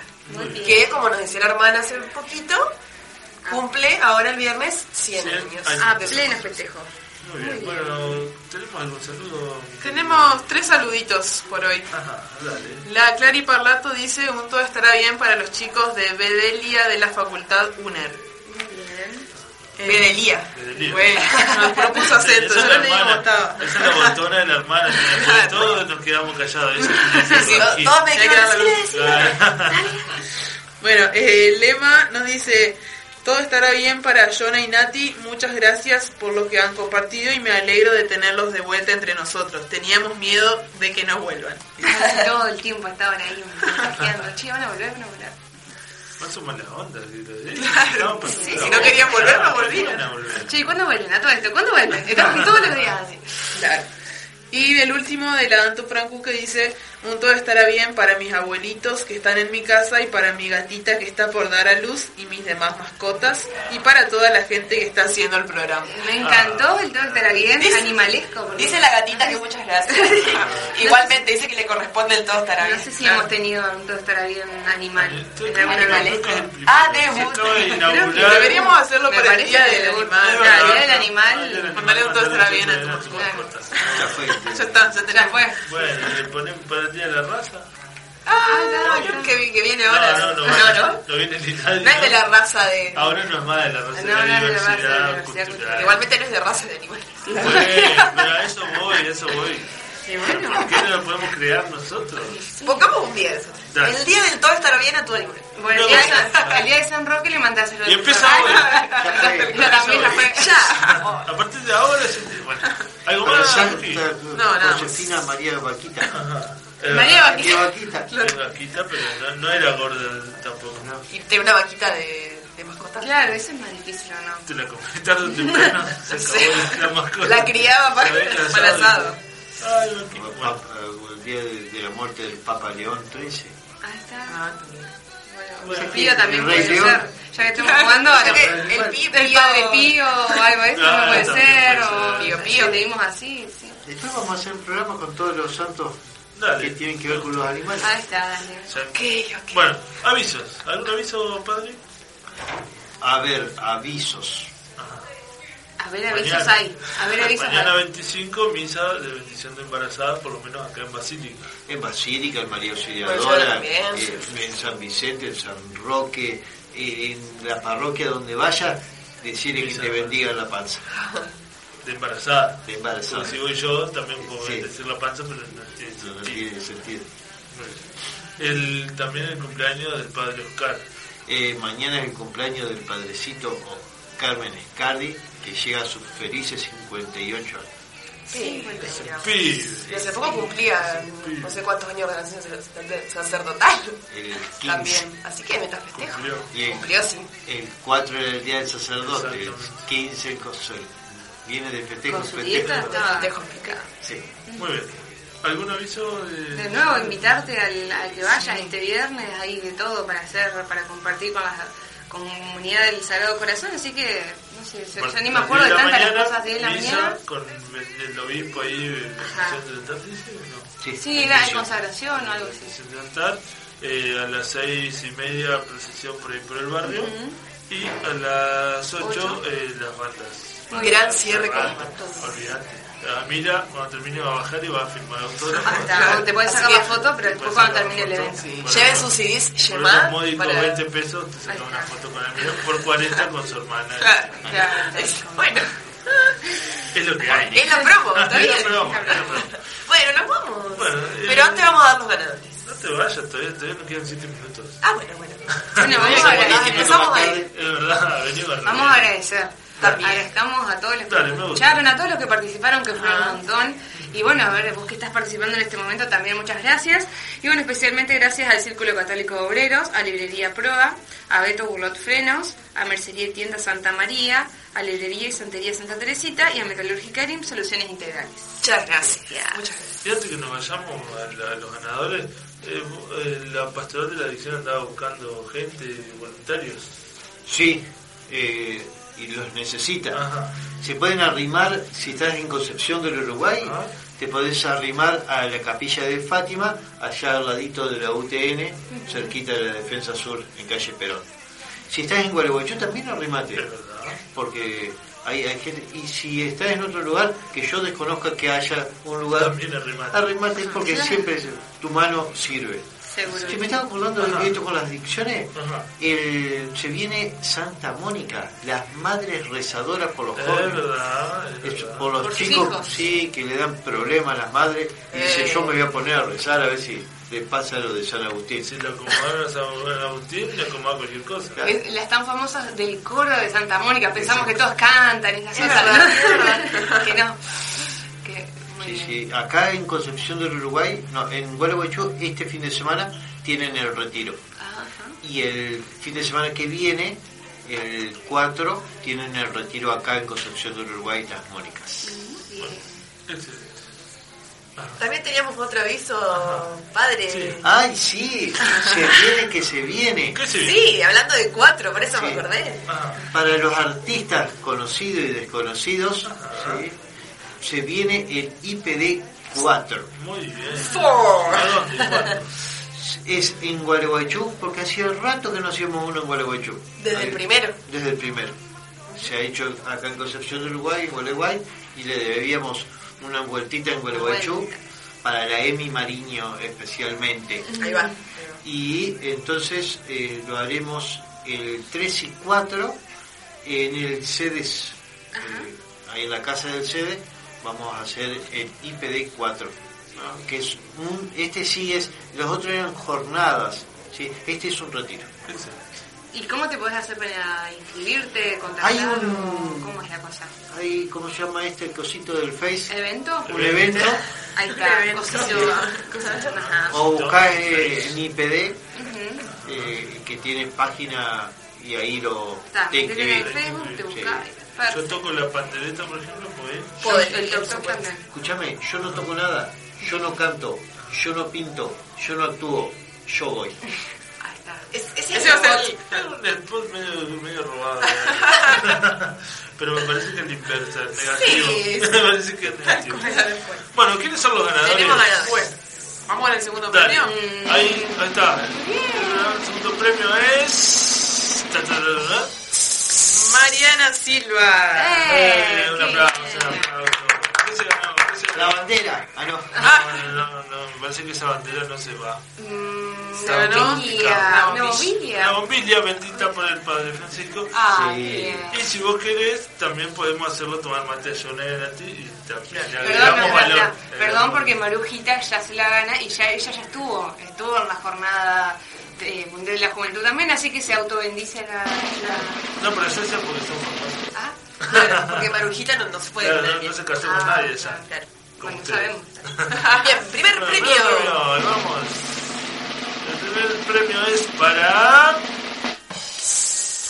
Que, como nos decía la hermana hace un poquito, cumple ahora el viernes 100 Cien años. A pleno festejo. Muy bien. Bueno, ¿tenemos algún saludo? Tenemos tres saluditos por hoy. Ajá, dale. La Clary Parlato dice, un todo estará bien para los chicos de Bedelia de la Facultad UNER. Eh, Bedelía. Bedelía. Bueno, nos propuso acento, yo no le. Esa es la botona de la hermana. mira, Todos nos quedamos callados. Todos me quedan. Bueno, eh, Lema nos dice, todo estará bien para Jonah y Nati, muchas gracias por lo que han compartido y me alegro de tenerlos de vuelta entre nosotros. Teníamos miedo de que no vuelvan. Todo el tiempo estaban ahí mensajeando. Che, van a volver, van a volver. No son malas ondas. ¿sí? Claro. Estamos Sí, si no querían volver, no volver. Che, ¿cuándo vuelven a todo esto? ¿Cuándo vuelven? Estamos todos los días así. Claro. Y el último de la Anto Francu que dice, un todo estará bien para mis abuelitos que están en mi casa y para mi gatita que está por dar a luz y mis demás mascotas y para toda la gente que está haciendo el programa. Me encantó el todo estará bien, Dice- animalesco. porque- Dice la gatita que muchas gracias. Igualmente dice que le corresponde el todo estará bien. No sé si hemos tenido un todo estará bien animal. Primero. Ah, debut. deberíamos hacerlo Me para el día del animal. El día del animal. Mandale un todo estará bien a tu Mandale un todo estará bien a tus mascotas. Ya fue. Ya está, ya Ya tenemos. fue. Bueno, le ponemos para el día de la raza. Ah, no, que, vi- que viene No, ahora. no, no, no, no. no viene ni nadie. No es de la raza de. Ahora no es más de la raza, No, de no la es de la raza de la diversidad diversidad cultural. Igualmente no es de raza de animales. Bueno, pero a eso voy, a eso voy. Y bueno. ¿Por qué no lo podemos crear nosotros? Pongamos un día de eso. Dale. El día del todo estará bien a tu animal. Bueno, el día, de San, el día de San Roque le mandás saludos. Y empieza hoy. Ya también la fue. Ya. A partir de ahora, bueno, algo Para más. Santa Luqui? No, nada. Josefina María Vaquita. Eh, María Vaquita. Vaquita. es vaquita, pero no, no era gorda tampoco. Y tiene una vaquita de, de mascota. Claro, eso es más difícil, ¿o no? Te la comí tarde o temprano. Se No acabó la, mascota. La criaba para, el asado. Ay. Como Bueno, Papa- El día de, de la muerte del Papa León XIII. Ahí está. Ah, también. Bueno, el Pío también puede ser. Ya que estamos jugando a que el pío, el padre Pío o algo de eso Ah, no puede también ser. puede O ser. Pío, Pío. que leímos así, sí. Después vamos a hacer un programa con todos los santos que dale. tienen que ver con los animales. Ahí está, dale. Ya- Ok, ok. Bueno, avisos. ¿Algún aviso, padre? A ver, avisos. A ver, avisos Mañana. hay. A ver, avisos Mañana hay. 25, misa de bendición de embarazadas, por lo menos acá en Basílica. En Basílica, en María yo Auxiliadora, eh, en San Vicente, en San Roque, eh, en la parroquia donde vaya, decirle que te bendiga la panza. De embarazada. De embarazada. Porque si voy yo, también puedo Sí. decir la panza, pero no tiene No, no sentido. tiene sentido. El, también el cumpleaños del padre Oscar. Eh, mañana es el cumpleaños del padrecito Carmen Escardi, que llega a sus felices 58 años. Sí. Y hace poco cumplía no sé cuántos años de relación sacerdotal. El 15. También. Así que meta festejo. Cumplió. Y el, Cumplió, sí. el 4 era el día del sacerdote, el Exactamente. 15 el coso- Viene de festejo Con en su dieta De está. festejo explicado. Sí. Muy bien. ¿Algún aviso? De... De nuevo, invitarte al, a que vayas este viernes, hay de todo para hacer, para compartir con la comunidad del Sagrado Corazón, así que, no sé, Bueno, ya ni me acuerdo de la tantas las mañana, cosas de la mañana. con el obispo ahí, Ajá. bendición del altar, ¿dice? No. Sí, Sí, era consagración o algo así. Bendición del altar. Eh, a las seis y media procesión por ahí por el barrio. Y a las ocho, Ocho. eh, las bandas. Un gran cierre con Ah. Olvídate. Ah, mira, cuando termine va a bajar y va a firmar autógrafo. O te puedes sacar la foto, pero después cuando termine el evento. Sí. Lleven sus CDs, Por Yemá, unos módicos para... 20 pesos te saca una foto con el mío por 40 con su hermana. Claro, Claro, Es- Bueno, Es lo que hay. Es la promo, está Es la bien. promo, es la promo. Bueno, nos vamos. Bueno, eh, Pero antes vamos a dar los ganadores. No te vayas, todavía, todavía nos quedan 7 minutos. Ah, bueno, bueno. Bueno, vamos a a agradecer. Empezamos ahí. Es verdad, venimos a Vamos a agradecer. También. Agradezcamos a todos los que Dale, escucharon, a todos los que participaron, que fue Ah. un montón. Y bueno, a ver, vos que estás participando en este momento también muchas gracias. Y bueno, especialmente gracias al Círculo Católico de Obreros, a Librería Proa, a Beto Burlot Frenos, a Mercería y Tienda Santa María, a Librería y Santería Santa Teresita y a Metalúrgica Erim Soluciones Integrales. Muchas gracias. Muchas gracias. Antes que nos vayamos a, la- a los ganadores, eh, eh, la pastoral de la adicción andaba buscando gente, voluntarios. Sí, eh, y los necesita. Ajá. Se pueden arrimar, si estás en Concepción del Uruguay, te podés arrimar a la capilla de Fátima, allá al ladito de la UTN, cerquita de la Defensa Sur, en calle Perón. Si estás en Gualeguaychú también arrimate, porque hay, hay gente, y si estás en otro lugar que yo desconozca que haya un lugar, También arrimate. arrimate porque siempre tu mano sirve. Seguro. Si me estaba acordando de esto con las adicciones, el- se viene Santa Mónica, las madres rezadoras por los Es jóvenes. verdad, es Es verdad. por los Por chicos, hijos. sí, que le dan problemas a las madres. Y dice, Eh. yo me voy a poner a rezar a ver si le pasa lo de San Agustín. Si lo acomodaron a San Agustín, le acomodaron cualquier cosa. Claro. Es las tan famosas del coro de Santa Mónica. Pensamos que todos cantan esas Es cosas, que no. Sí, sí. Acá en Concepción del Uruguay, no, en Gualeguaychú, este fin de semana tienen el retiro. Ajá. Y el fin de semana que viene, el 4, tienen el retiro acá en Concepción del Uruguay, las Mónicas. Excelente. También teníamos otro aviso, padre. ¡Ay, sí! Se viene que se viene. ¿Qué se viene? Sí, hablando de cuatro, por eso me acordé. Ajá. Para los artistas conocidos y desconocidos, ¿sí? Se viene el IPD 4. Muy bien. Four. ¿A dónde? ¿Cuándo? Es en Gualeguaychú, porque hacía rato que no hacíamos uno en Gualeguaychú. Desde Ahí- el primero. Desde el primero. Se ha hecho acá en Concepción del Uruguay, en Gualeguay, y le debíamos una vueltita en Gualeguaychú para la Emi Mariño especialmente. Ahí va. Y entonces eh, lo haremos el 3 y 4 en el CEDES. Eh, ahí en la casa del CEDE vamos a hacer el IPD 4. ¿no? Que es un, este sí es, los otros eran jornadas, ¿sí? este es un retiro. ¿Y cómo te podés hacer para inscribirte, Hay contactar? un- ¿Cómo es la cosa? Hay, ¿cómo se llama este el cosito del Face? ¿Evento? Un evento, Ahí está, Evento. cosito. O buscás eh, en IPD, eh, que tiene página y ahí lo Está, te metete en el inscribís. Facebook, te Sí. Yo toco la pandereta, por ejemplo, pues. Podés, El por doctor también. Escúchame, yo no toco nada, yo no canto, yo no pinto, yo no actúo, yo voy. Ahí está. Es, es Ese va a ser ese Es un spot medio, medio robado. ¿eh? Pero me parece que es la inversa, el negativo. Sí, me parece que es negativo. Bueno, ¿quiénes son los ganadores? Tenemos ganadores. Bueno, vamos al segundo Dale. premio. Ahí, ahí está. El segundo premio es. Mariana Silva. Eh, un aplauso, un aplauso. ¿Qué se ganó? ¿Qué se La ganó? bandera, ah no. No, no, no, no, me parece que esa bandera no se va. Se ganó Una bombilla. Una La bombilla. bendita por el Padre Francisco. Ah, Sí. bien. Y si vos querés, también podemos hacerlo tomar mate a Jonel a ti y también le Perdón, agregamos no, valor. no, perdón porque Marujita ya se la gana y ya ella ya estuvo, estuvo en la jornada de Mundial de la Juventud también, así que se autobendice la... la- No, pero es esa porque son famosos. Ah, Claro, porque Marujita no, no se puede Claro, no, bien. no se casó con Ah, nadie ya. Claro. Como bueno, ustedes. sabemos. Bien, primer Bueno, premio. vamos. El primer premio es para.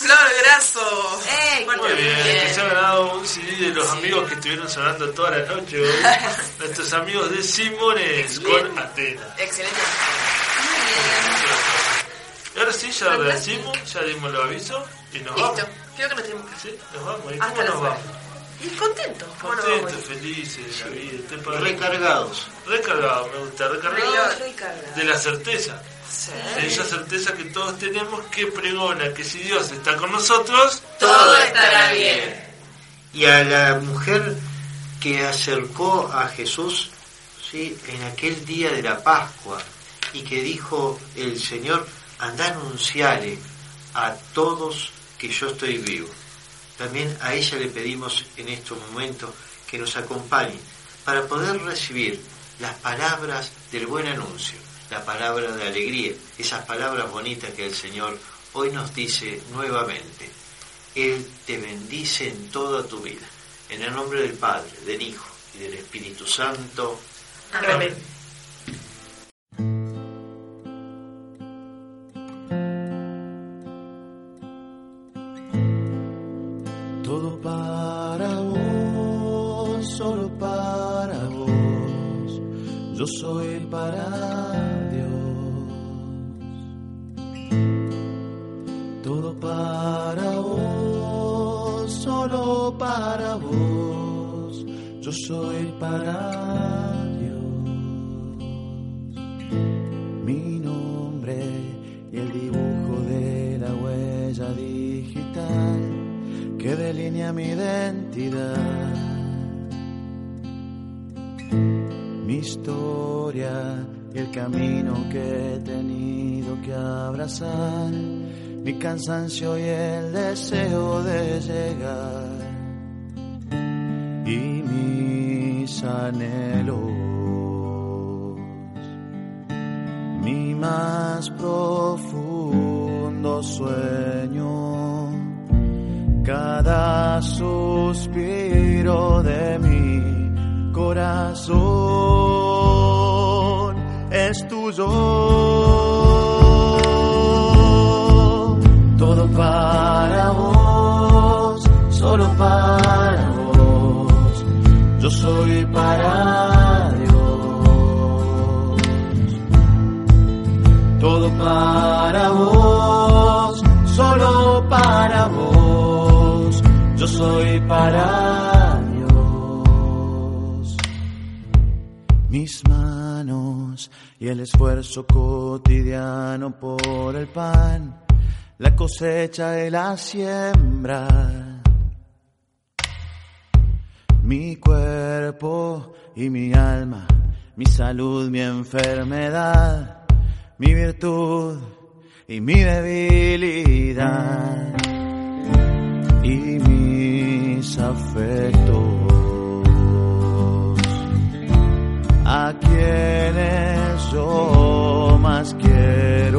Flor Graso. Bueno, Muy bien, Bien. que se ha ganado un CD de los amigos que estuvieron sonando toda la noche hoy. Nuestros amigos de Simones con Atena. Excelente. Y ahora sí, ya agradecimos, ya dimos los avisos y nos Listo. vamos. Creo que nos tenemos que Sí, nos vamos. ¿Y Hasta cómo la nos semana. vamos? Y contentos. ¿Cómo nos vamos? Contentos, felices de la vida. ¿Usted para- Recargados. Recargado, me gusta. Recargado Recargado. de la certeza. Sí. De esa certeza que todos tenemos que pregona que si Dios está con nosotros, Todo estará bien. Y a la mujer que acercó a Jesús ¿sí? en aquel día de la Pascua y que dijo el Señor, anda anunciare a todos que yo estoy vivo. también a ella le pedimos en estos momentos que nos acompañe para poder recibir las palabras del buen anuncio, la palabra de alegría, esas palabras bonitas que el Señor hoy nos dice nuevamente. Él te bendice en toda tu vida. En el nombre del Padre, del Hijo y del Espíritu Santo. Amén. Para Dios. Todo para vos, solo para vos. Yo soy para Dios. Mi nombre y el dibujo de la huella digital que delinea mi identidad. El camino que he tenido que abrazar, mi cansancio y el deseo de llegar, y mis anhelos, mi más profundo sueño cada suspiro de mi corazón es tuyo. Todo para vos, solo para vos. Yo soy para y el esfuerzo cotidiano por el pan, la cosecha y la siembra. Mi cuerpo y mi alma, mi salud, mi enfermedad, mi virtud y mi debilidad y mis afectos a quienes yo más quiero